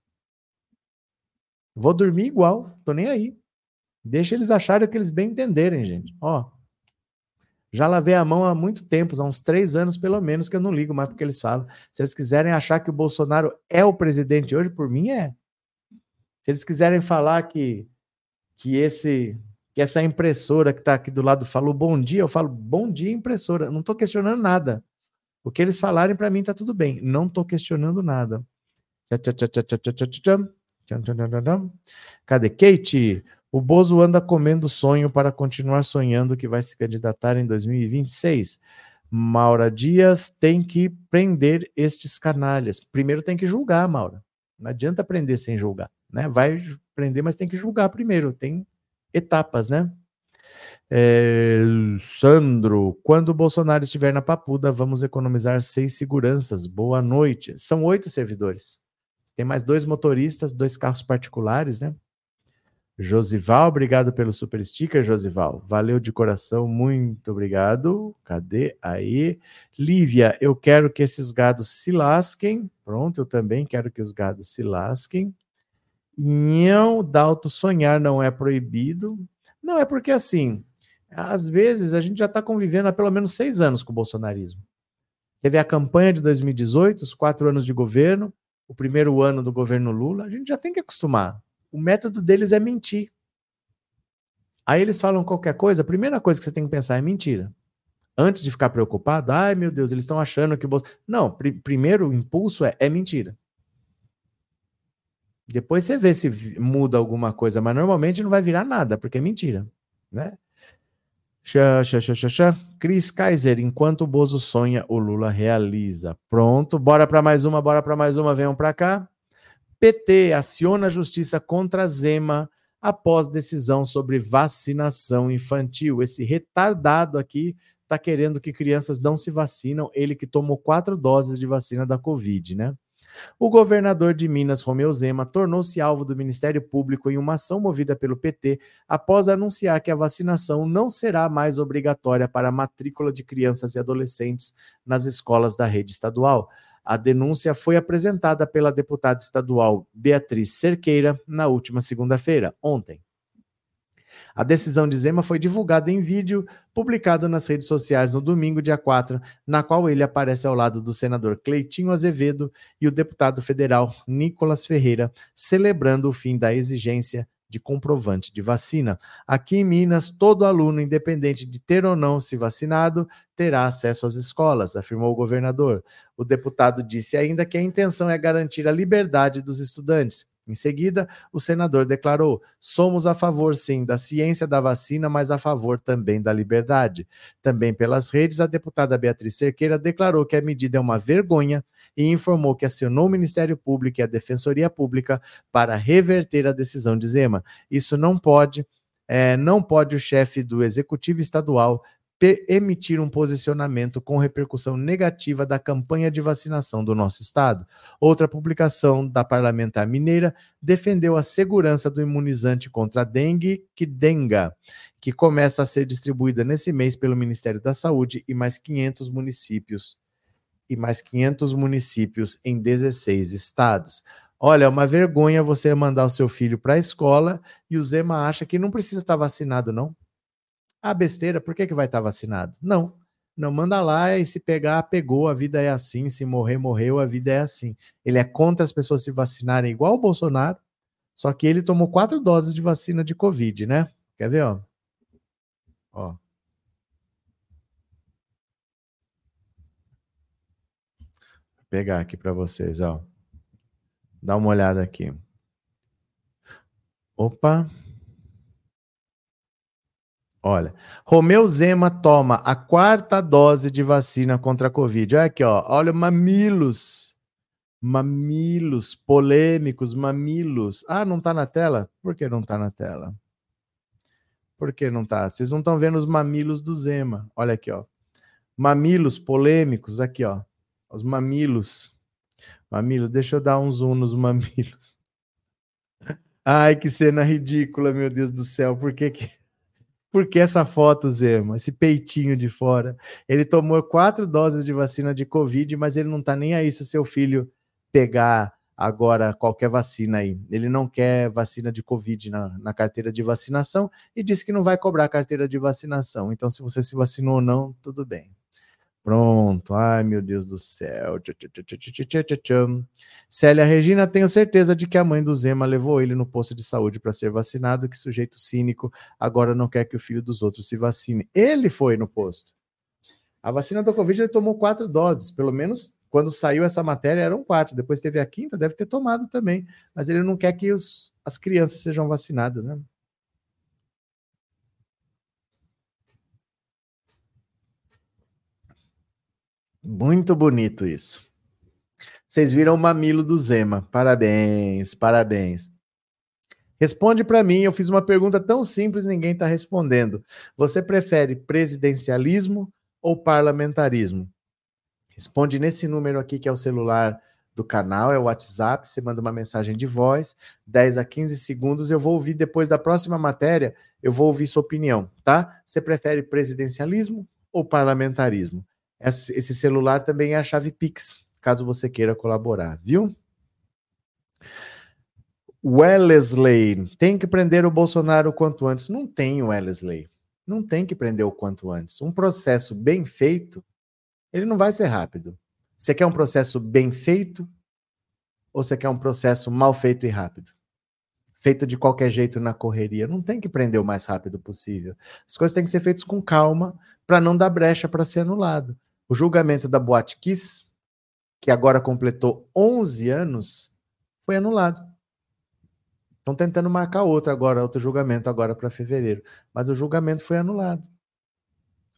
Vou dormir igual, tô nem aí. Deixa eles acharem o que eles bem entenderem, gente. Ó, já lavei a mão há muito tempo, há uns três anos pelo menos, que eu não ligo mais porque eles falam. Se eles quiserem achar que o Bolsonaro é o presidente hoje, por mim é. Se eles quiserem falar que, que esse que essa impressora que está aqui do lado falou bom dia, eu falo bom dia, impressora. Não estou questionando nada. O que eles falarem para mim está tudo bem. Não estou questionando nada. Cadê Kate? O Bozo anda comendo sonho para continuar sonhando que vai se candidatar em 2026. Maura Dias tem que prender estes canalhas. Primeiro tem que julgar, Maura. Não adianta prender sem julgar, né? Vai prender, mas tem que julgar primeiro. Tem etapas, né? É, Sandro, quando o Bolsonaro estiver na papuda, vamos economizar seis seguranças. Boa noite. São oito servidores. Tem mais dois motoristas, dois carros particulares, né? Josival, obrigado pelo super sticker, Josival. Valeu de coração, muito obrigado. Cadê aí? Lívia, eu quero que esses gados se lasquem. Pronto, eu também quero que os gados se lasquem. Não, Dalto, sonhar não é proibido. Não, é porque assim, às vezes a gente já está convivendo há pelo menos seis anos com o bolsonarismo. Teve a campanha de 2018, os quatro anos de governo, o primeiro ano do governo Lula, a gente já tem que acostumar. O método deles é mentir. Aí eles falam qualquer coisa, a primeira coisa que você tem que pensar é mentira. Antes de ficar preocupado, ai meu Deus, eles estão achando que o Bolsonaro. Não, pr primeiro impulso é, é mentira. Depois você vê se muda alguma coisa, mas normalmente não vai virar nada, porque é mentira, né? Xá, xá, xá. Cris Kaiser, enquanto o Bozo sonha, o Lula realiza. Pronto, bora para mais uma, bora para mais uma, venham para cá. PT aciona a justiça contra Zema após decisão sobre vacinação infantil. Esse retardado aqui está querendo que crianças não se vacinam, ele que tomou quatro doses de vacina da Covid, né? O governador de Minas, Romeu Zema, tornou-se alvo do Ministério Público em uma ação movida pelo PT após anunciar que a vacinação não será mais obrigatória para a matrícula de crianças e adolescentes nas escolas da rede estadual. A denúncia foi apresentada pela deputada estadual Beatriz Cerqueira na última segunda-feira, ontem. A decisão de Zema foi divulgada em vídeo, publicado nas redes sociais no domingo, dia 4, na qual ele aparece ao lado do senador Cleitinho Azevedo e o deputado federal Nicolas Ferreira, celebrando o fim da exigência de comprovante de vacina. Aqui em Minas, todo aluno, independente de ter ou não se vacinado, terá acesso às escolas, afirmou o governador. O deputado disse ainda que a intenção é garantir a liberdade dos estudantes em seguida, o senador declarou: somos a favor, sim, da ciência da vacina, mas a favor também da liberdade. Também pelas redes, a deputada Beatriz Cerqueira declarou que a medida é uma vergonha e informou que acionou o Ministério Público e a Defensoria Pública para reverter a decisão de Zema. Isso não pode, é, não pode o chefe do Executivo Estadual emitir um posicionamento com repercussão negativa da campanha de vacinação do nosso estado. Outra publicação da parlamentar mineira defendeu a segurança do imunizante contra a dengue, que denga, que começa a ser distribuída nesse mês pelo Ministério da Saúde e mais 500 municípios e mais 500 municípios em 16 estados. Olha, é uma vergonha você mandar o seu filho para a escola e o Zema acha que não precisa estar vacinado, não. Ah, besteira, por que, que vai estar vacinado? Não. Não manda lá e se pegar, pegou, a vida é assim, se morrer, morreu, a vida é assim. Ele é contra as pessoas se vacinarem igual o Bolsonaro, só que ele tomou quatro doses de vacina de Covid, né? Quer ver, ó? Ó. Vou pegar aqui para vocês, ó. Dá uma olhada aqui. Opa. Olha, Romeu Zema toma a quarta dose de vacina contra a Covid. Olha aqui, ó. Olha, mamilos. Mamilos polêmicos, mamilos. Ah, não tá na tela? Por que não tá na tela? Por que não tá? Vocês não estão vendo os mamilos do Zema. Olha aqui, ó. Mamilos polêmicos, aqui, ó. Os mamilos. Mamilo, deixa eu dar um zoom nos mamilos. Ai, que cena ridícula, meu Deus do céu. Por que que... Por que essa foto, Zema? Esse peitinho de fora. Ele tomou quatro doses de vacina de Covid, mas ele não tá nem aí se seu filho pegar agora qualquer vacina aí. Ele não quer vacina de Covid na, na carteira de vacinação e disse que não vai cobrar carteira de vacinação. Então, se você se vacinou ou não, tudo bem. Pronto. Ai, meu Deus do céu. Célia Regina, tenho certeza de que a mãe do Zema levou ele no posto de saúde para ser vacinado, que sujeito cínico agora não quer que o filho dos outros se vacine. Ele foi no posto. A vacina do Covid ele tomou quatro doses, pelo menos quando saiu essa matéria eram quatro, depois teve a quinta, deve ter tomado também, mas ele não quer que os, as crianças sejam vacinadas, né? Muito bonito isso. Vocês viram o mamilo do Zema. Parabéns, parabéns. Responde para mim, eu fiz uma pergunta tão simples, ninguém está respondendo. Você prefere presidencialismo ou parlamentarismo? Responde nesse número aqui que é o celular do canal, é o WhatsApp, você manda uma mensagem de voz, 10 a 15 segundos, eu vou ouvir depois da próxima matéria, eu vou ouvir sua opinião, tá? Você prefere presidencialismo ou parlamentarismo? Esse celular também é a chave Pix, caso você queira colaborar, viu? Wellesley, tem que prender o Bolsonaro o quanto antes. Não tem, Wellesley. Não tem que prender o quanto antes. Um processo bem feito, ele não vai ser rápido. Você quer um processo bem feito ou você quer um processo mal feito e rápido? Feito de qualquer jeito na correria. Não tem que prender o mais rápido possível. As coisas têm que ser feitas com calma para não dar brecha para ser anulado. O julgamento da Boate Kiss, que agora completou 11 anos, foi anulado. Estão tentando marcar outro agora, outro julgamento agora para fevereiro, mas o julgamento foi anulado.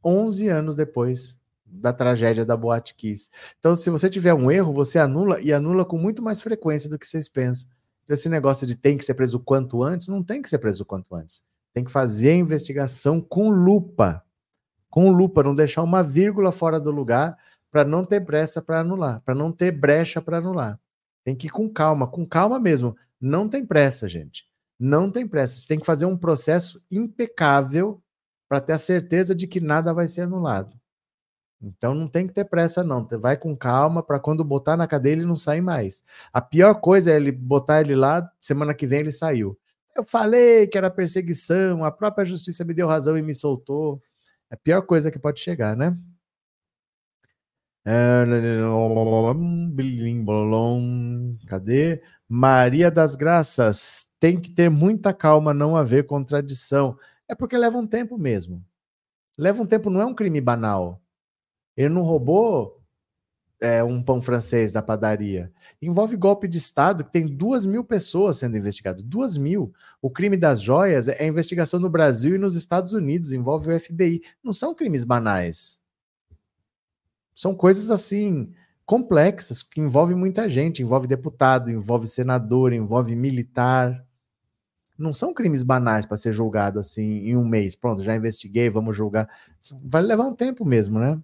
11 anos depois da tragédia da Boate Kiss. Então, se você tiver um erro, você anula e anula com muito mais frequência do que vocês pensam. Então, esse negócio de tem que ser preso quanto antes, não tem que ser preso quanto antes. Tem que fazer a investigação com lupa com lupa, não deixar uma vírgula fora do lugar para não ter pressa para anular, para não ter brecha para anular. Tem que ir com calma, com calma mesmo. Não tem pressa, gente. Não tem pressa. Você tem que fazer um processo impecável para ter a certeza de que nada vai ser anulado. Então não tem que ter pressa, não. Vai com calma para quando botar na cadeia ele não sair mais. A pior coisa é ele botar ele lá, semana que vem ele saiu. Eu falei que era perseguição, a própria justiça me deu razão e me soltou. É a pior coisa que pode chegar, né? Cadê? Maria das Graças. Tem que ter muita calma, não haver contradição. É porque leva um tempo mesmo. Leva um tempo, não é um crime banal. Ele não roubou é, um pão francês da padaria. Envolve golpe de Estado, que tem duas mil pessoas sendo investigadas. Duas mil. O crime das joias é investigação no Brasil e nos Estados Unidos, envolve o FBI. Não são crimes banais. São coisas assim complexas, que envolvem muita gente, envolve deputado, envolve senador, envolve militar. Não são crimes banais para ser julgado assim em um mês. Pronto, já investiguei, vamos julgar. Vai levar um tempo mesmo, né?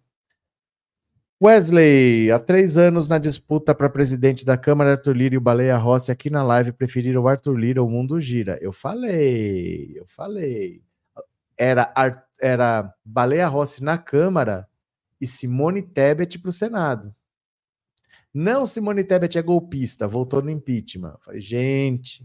Wesley, há três anos na disputa para presidente da Câmara, Arthur Lira e o Baleia Rossi aqui na live preferiram o Arthur Lira, o mundo gira. Eu falei, eu falei. Era, era Baleia Rossi na Câmara e Simone Tebet para o Senado. Não, Simone Tebet é golpista, voltou no impeachment. Falei, gente,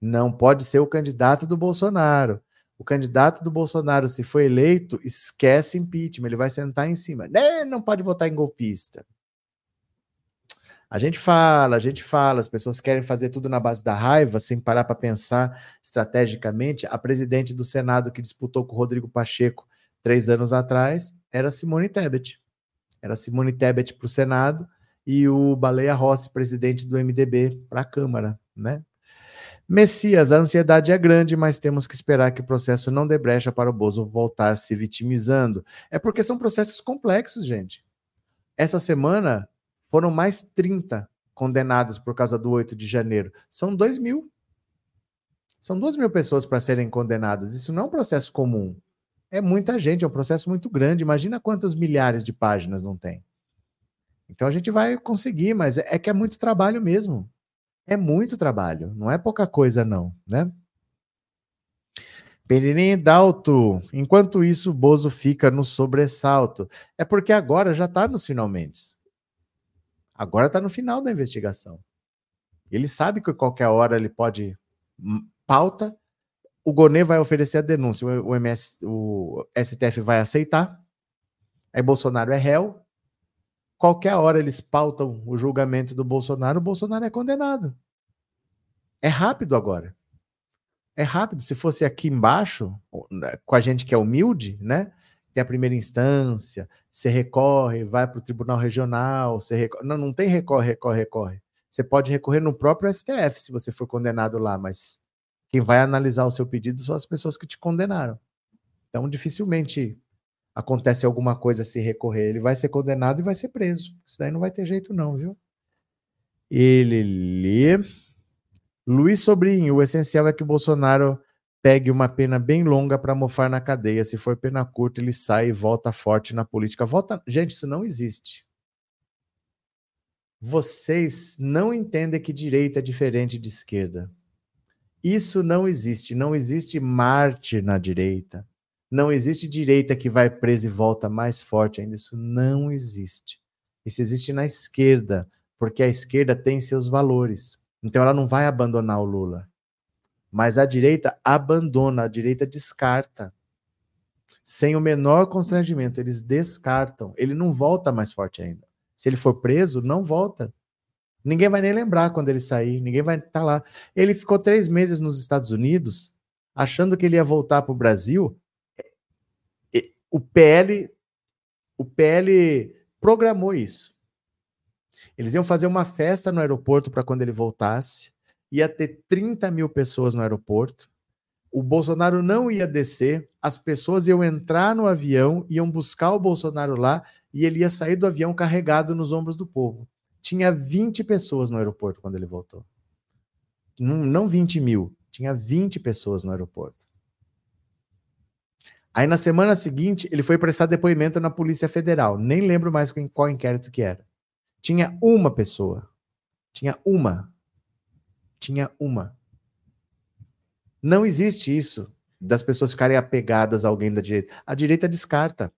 não pode ser o candidato do Bolsonaro o candidato do Bolsonaro, se for eleito, esquece impeachment, ele vai sentar em cima. Né? Não pode votar em golpista. A gente fala, a gente fala, as pessoas querem fazer tudo na base da raiva, sem parar para pensar estrategicamente. A presidente do Senado que disputou com o Rodrigo Pacheco três anos atrás era Simone Tebet. Era Simone Tebet para o Senado e o Baleia Rossi, presidente do MDB, para a Câmara, né? Messias, a ansiedade é grande, mas temos que esperar que o processo não dê brecha para o Bozo voltar se vitimizando. É porque são processos complexos, gente. Essa semana foram mais 30 condenados por causa do 8 de janeiro. São 2 mil. São 2 mil pessoas para serem condenadas. Isso não é um processo comum. É muita gente, é um processo muito grande. Imagina quantas milhares de páginas não tem. Então a gente vai conseguir, mas é que é muito trabalho mesmo. É muito trabalho, não é pouca coisa, não, né? Peririm Dalto, enquanto isso, o Bozo fica no sobressalto. É porque agora já está nos finalmente. Agora está no final da investigação. Ele sabe que qualquer hora ele pode hum, pauta. O Gonê vai oferecer a denúncia, o, MS, o STF vai aceitar. Aí Bolsonaro é réu, qualquer hora eles pautam o julgamento do Bolsonaro, o Bolsonaro é condenado. É rápido agora. É rápido. Se fosse aqui embaixo, né, com a gente que é humilde, né? Tem a primeira instância, você recorre, vai para o Tribunal Regional, você recorre. Não, não tem recorre, recorre, recorre. Você pode recorrer no próprio STF se você for condenado lá, mas quem vai analisar o seu pedido são as pessoas que te condenaram. Então, dificilmente acontece alguma coisa se recorrer, ele vai ser condenado e vai ser preso. Isso daí não vai ter jeito não, viu? Ele lê. Luiz Sobrinho, o essencial é que o Bolsonaro pegue uma pena bem longa para mofar na cadeia. Se for pena curta, ele sai e volta forte na política. Volta, gente, isso não existe. Vocês não entendem que direita é diferente de esquerda. Isso não existe. Não existe Marte na direita. Não existe direita que vai presa e volta mais forte ainda. Isso não existe. Isso existe na esquerda, porque a esquerda tem seus valores. Então ela não vai abandonar o Lula. Mas a direita abandona, a direita descarta. Sem o menor constrangimento, eles descartam. Ele não volta mais forte ainda. Se ele for preso, não volta. Ninguém vai nem lembrar quando ele sair, ninguém vai estar tá lá. Ele ficou três meses nos Estados Unidos, achando que ele ia voltar para o Brasil, o PL, o PL programou isso. Eles iam fazer uma festa no aeroporto para quando ele voltasse, ia ter 30 mil pessoas no aeroporto. O Bolsonaro não ia descer, as pessoas iam entrar no avião, iam buscar o Bolsonaro lá e ele ia sair do avião carregado nos ombros do povo. Tinha 20 pessoas no aeroporto quando ele voltou. Não, não 20 mil, tinha 20 pessoas no aeroporto. Aí na semana seguinte, ele foi prestar depoimento na Polícia Federal. Nem lembro mais qual inquérito que era. Tinha uma pessoa. Tinha uma. Tinha uma. Não existe isso das pessoas ficarem apegadas a alguém da direita. A direita descarta.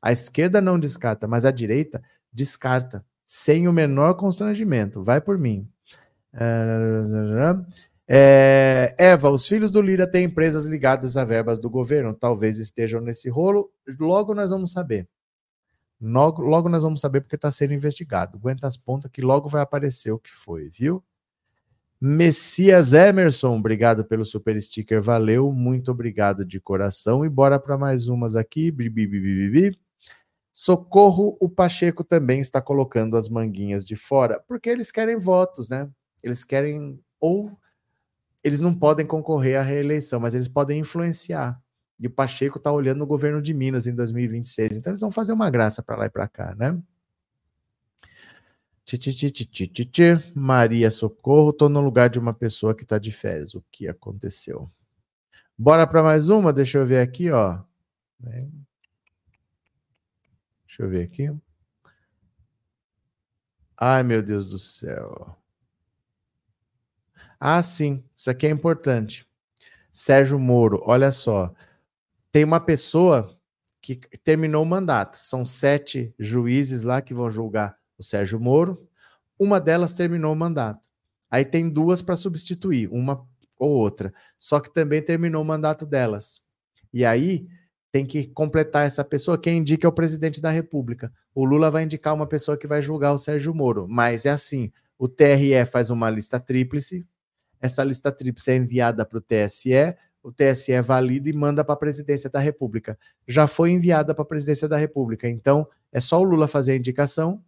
A esquerda não descarta, mas a direita descarta. Sem o menor constrangimento. Vai por mim. Uh, é, Eva, os filhos do Lira têm empresas ligadas a verbas do governo, talvez estejam nesse rolo. Logo nós vamos saber. Logo, logo nós vamos saber porque está sendo investigado. Aguenta as pontas que logo vai aparecer o que foi, viu? Messias Emerson, obrigado pelo super sticker, valeu, muito obrigado de coração. E bora para mais umas aqui. Socorro, o Pacheco também está colocando as manguinhas de fora, porque eles querem votos, né? Eles querem ou eles não podem concorrer à reeleição, mas eles podem influenciar. E o Pacheco está olhando o governo de Minas em 2026. Então eles vão fazer uma graça para lá e para cá, né? Maria Socorro, tô no lugar de uma pessoa que tá de férias. O que aconteceu? Bora para mais uma? Deixa eu ver aqui, ó. Deixa eu ver aqui. Ai, meu Deus do céu. Ah, sim, isso aqui é importante. Sérgio Moro, olha só. Tem uma pessoa que terminou o mandato. São sete juízes lá que vão julgar o Sérgio Moro. Uma delas terminou o mandato. Aí tem duas para substituir, uma ou outra. Só que também terminou o mandato delas. E aí tem que completar essa pessoa. Quem indica é o presidente da República. O Lula vai indicar uma pessoa que vai julgar o Sérgio Moro. Mas é assim: o TRE faz uma lista tríplice, essa lista tríplice é enviada para o TSE, o TSE valida e manda para a presidência da República. Já foi enviada para a presidência da República. Então, é só o Lula fazer a indicação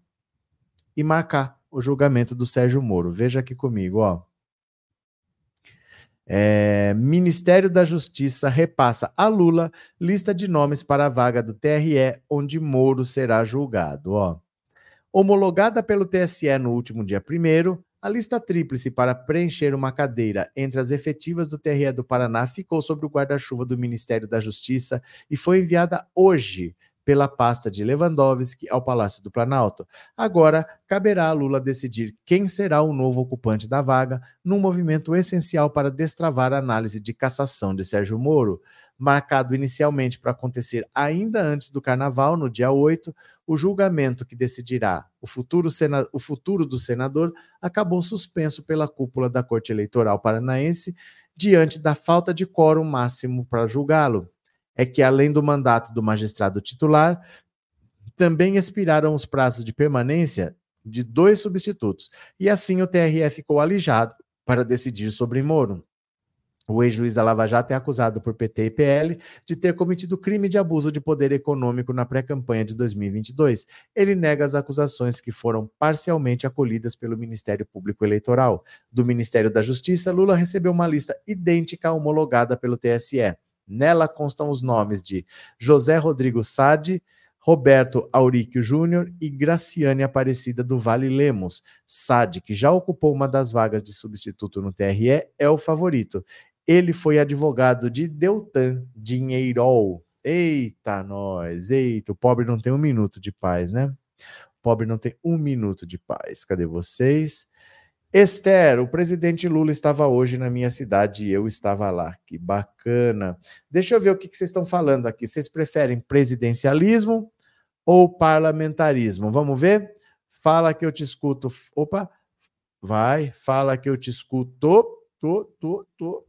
e marcar o julgamento do Sérgio Moro. Veja aqui comigo, ó. É, Ministério da Justiça repassa a Lula lista de nomes para a vaga do TRE, onde Moro será julgado. Ó. Homologada pelo TSE no último dia 1 a lista tríplice para preencher uma cadeira entre as efetivas do TRE do Paraná ficou sob o guarda-chuva do Ministério da Justiça e foi enviada hoje pela pasta de Lewandowski ao Palácio do Planalto. Agora, caberá a Lula decidir quem será o novo ocupante da vaga, num movimento essencial para destravar a análise de cassação de Sérgio Moro. Marcado inicialmente para acontecer ainda antes do carnaval, no dia 8, o julgamento que decidirá o futuro, sena... o futuro do senador acabou suspenso pela cúpula da Corte Eleitoral Paranaense diante da falta de quórum máximo para julgá-lo é que, além do mandato do magistrado titular, também expiraram os prazos de permanência de dois substitutos, e assim o TRE ficou alijado para decidir sobre Moro. O ex-juiz da Lava Jato é acusado por PT e PL de ter cometido crime de abuso de poder econômico na pré-campanha de 2022. Ele nega as acusações que foram parcialmente acolhidas pelo Ministério Público Eleitoral. Do Ministério da Justiça, Lula recebeu uma lista idêntica homologada pelo TSE. Nela constam os nomes de José Rodrigo Sade, Roberto Auríquio Júnior e Graciane Aparecida do Vale Lemos. Sade, que já ocupou uma das vagas de substituto no TRE, é o favorito. Ele foi advogado de Deltan Dinheirol. Eita, nós! Eita, o pobre não tem um minuto de paz, né? O pobre não tem um minuto de paz. Cadê vocês? Esther, o presidente Lula estava hoje na minha cidade e eu estava lá. Que bacana. Deixa eu ver o que, vocês estão falando aqui. Vocês preferem presidencialismo ou parlamentarismo? Vamos ver? Fala que eu te escuto. Opa, vai. Fala que eu te escuto. Tô, tô, tô.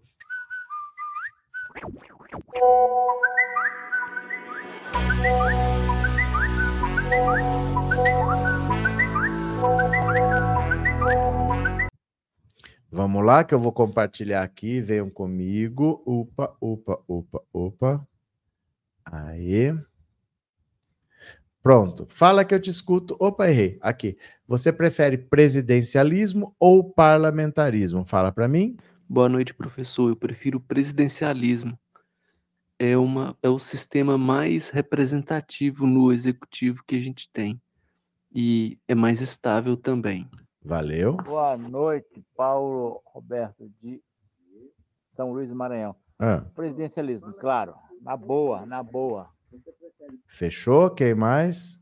Vamos lá, que eu vou compartilhar aqui. Venham comigo. Opa, opa, opa, opa. Aí. Pronto. Fala que eu te escuto. Opa, errei. Aqui. Você prefere presidencialismo ou parlamentarismo? Fala para mim. Boa noite, professor. Eu prefiro presidencialismo. É, uma, é o sistema mais representativo no executivo que a gente tem. E é mais estável também. Valeu. Boa noite, Paulo Roberto, de São Luís do Maranhão. Ah. Presidencialismo, claro. Na boa, na boa. Fechou? Quem mais?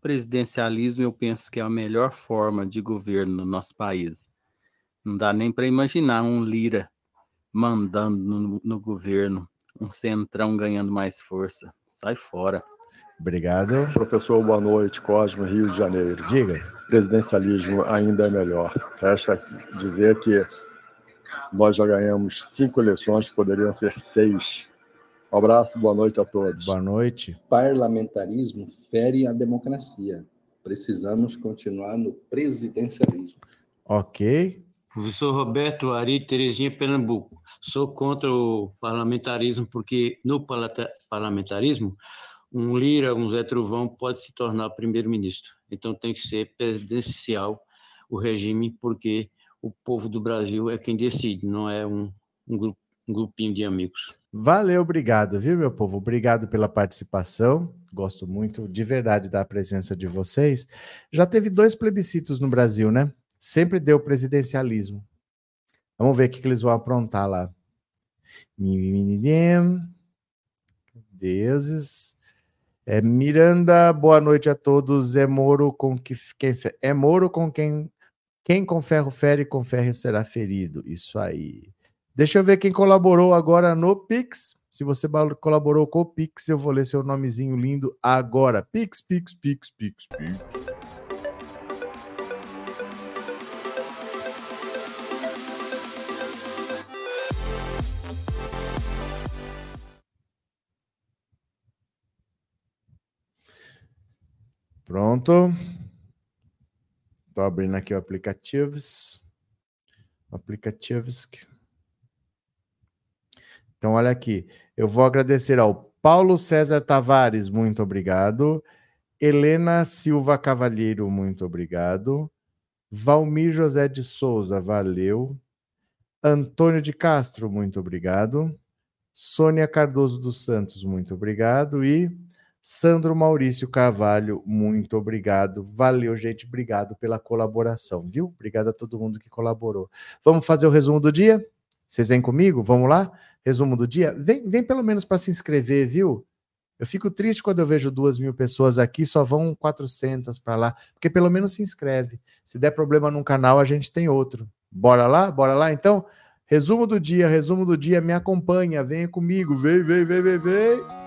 Presidencialismo, eu penso que é a melhor forma de governo no nosso país. Não dá nem para imaginar um Lira mandando no, no governo, um centrão ganhando mais força. Sai fora. Obrigado. Professor, boa noite. Cosmo, Rio de Janeiro. Diga. Presidencialismo ainda é melhor. Resta dizer que nós já ganhamos cinco eleições, poderiam ser seis. Um abraço, boa noite a todos. Boa noite. Parlamentarismo fere a democracia. Precisamos continuar no presidencialismo. Ok. Professor Roberto Ari, Terezinha, Pernambuco. Sou contra o parlamentarismo, porque no parlamentarismo um Lira, um Zé Trovão pode se tornar primeiro-ministro. Então tem que ser presidencial o regime, porque o povo do Brasil é quem decide, não é um, um, grupo, um grupinho de amigos. Valeu, obrigado, viu, meu povo? Obrigado pela participação. gosto muito de verdade da presença de vocês. Já teve dois plebiscitos no Brasil, né? Sempre deu presidencialismo. Vamos ver o que, eles vão aprontar lá. Deuses. É, Miranda, boa noite a todos. É Moro com que quem é Moro com quem quem com ferro fere, com ferro será ferido. Isso aí. Deixa eu ver quem colaborou agora no Pix. Se você colaborou com o Pix, eu vou ler seu nomezinho lindo agora. Pix, Pix, Pix, Pix, Pix. Pronto. Estou abrindo aqui o aplicativos. Aplicativos. Então, olha aqui. Eu vou agradecer ao Paulo César Tavares, muito obrigado. Helena Silva Cavalheiro, muito obrigado. Valmir José de Souza, valeu. Antônio de Castro, muito obrigado. Sônia Cardoso dos Santos, muito obrigado. E Sandro Maurício Carvalho, muito obrigado. Valeu, gente. Obrigado pela colaboração, viu? Obrigado a todo mundo que colaborou. Vamos fazer o resumo do dia? Vocês vêm comigo? Vamos lá? Resumo do dia? Vem, vem pelo menos para se inscrever, viu? Eu fico triste quando eu vejo duas mil pessoas aqui, só vão 400 para lá, porque pelo menos se inscreve. Se der problema num canal, a gente tem outro. Bora lá? Bora lá então? Resumo do dia, resumo do dia, me acompanha, venha comigo, vem, vem, vem, vem, vem.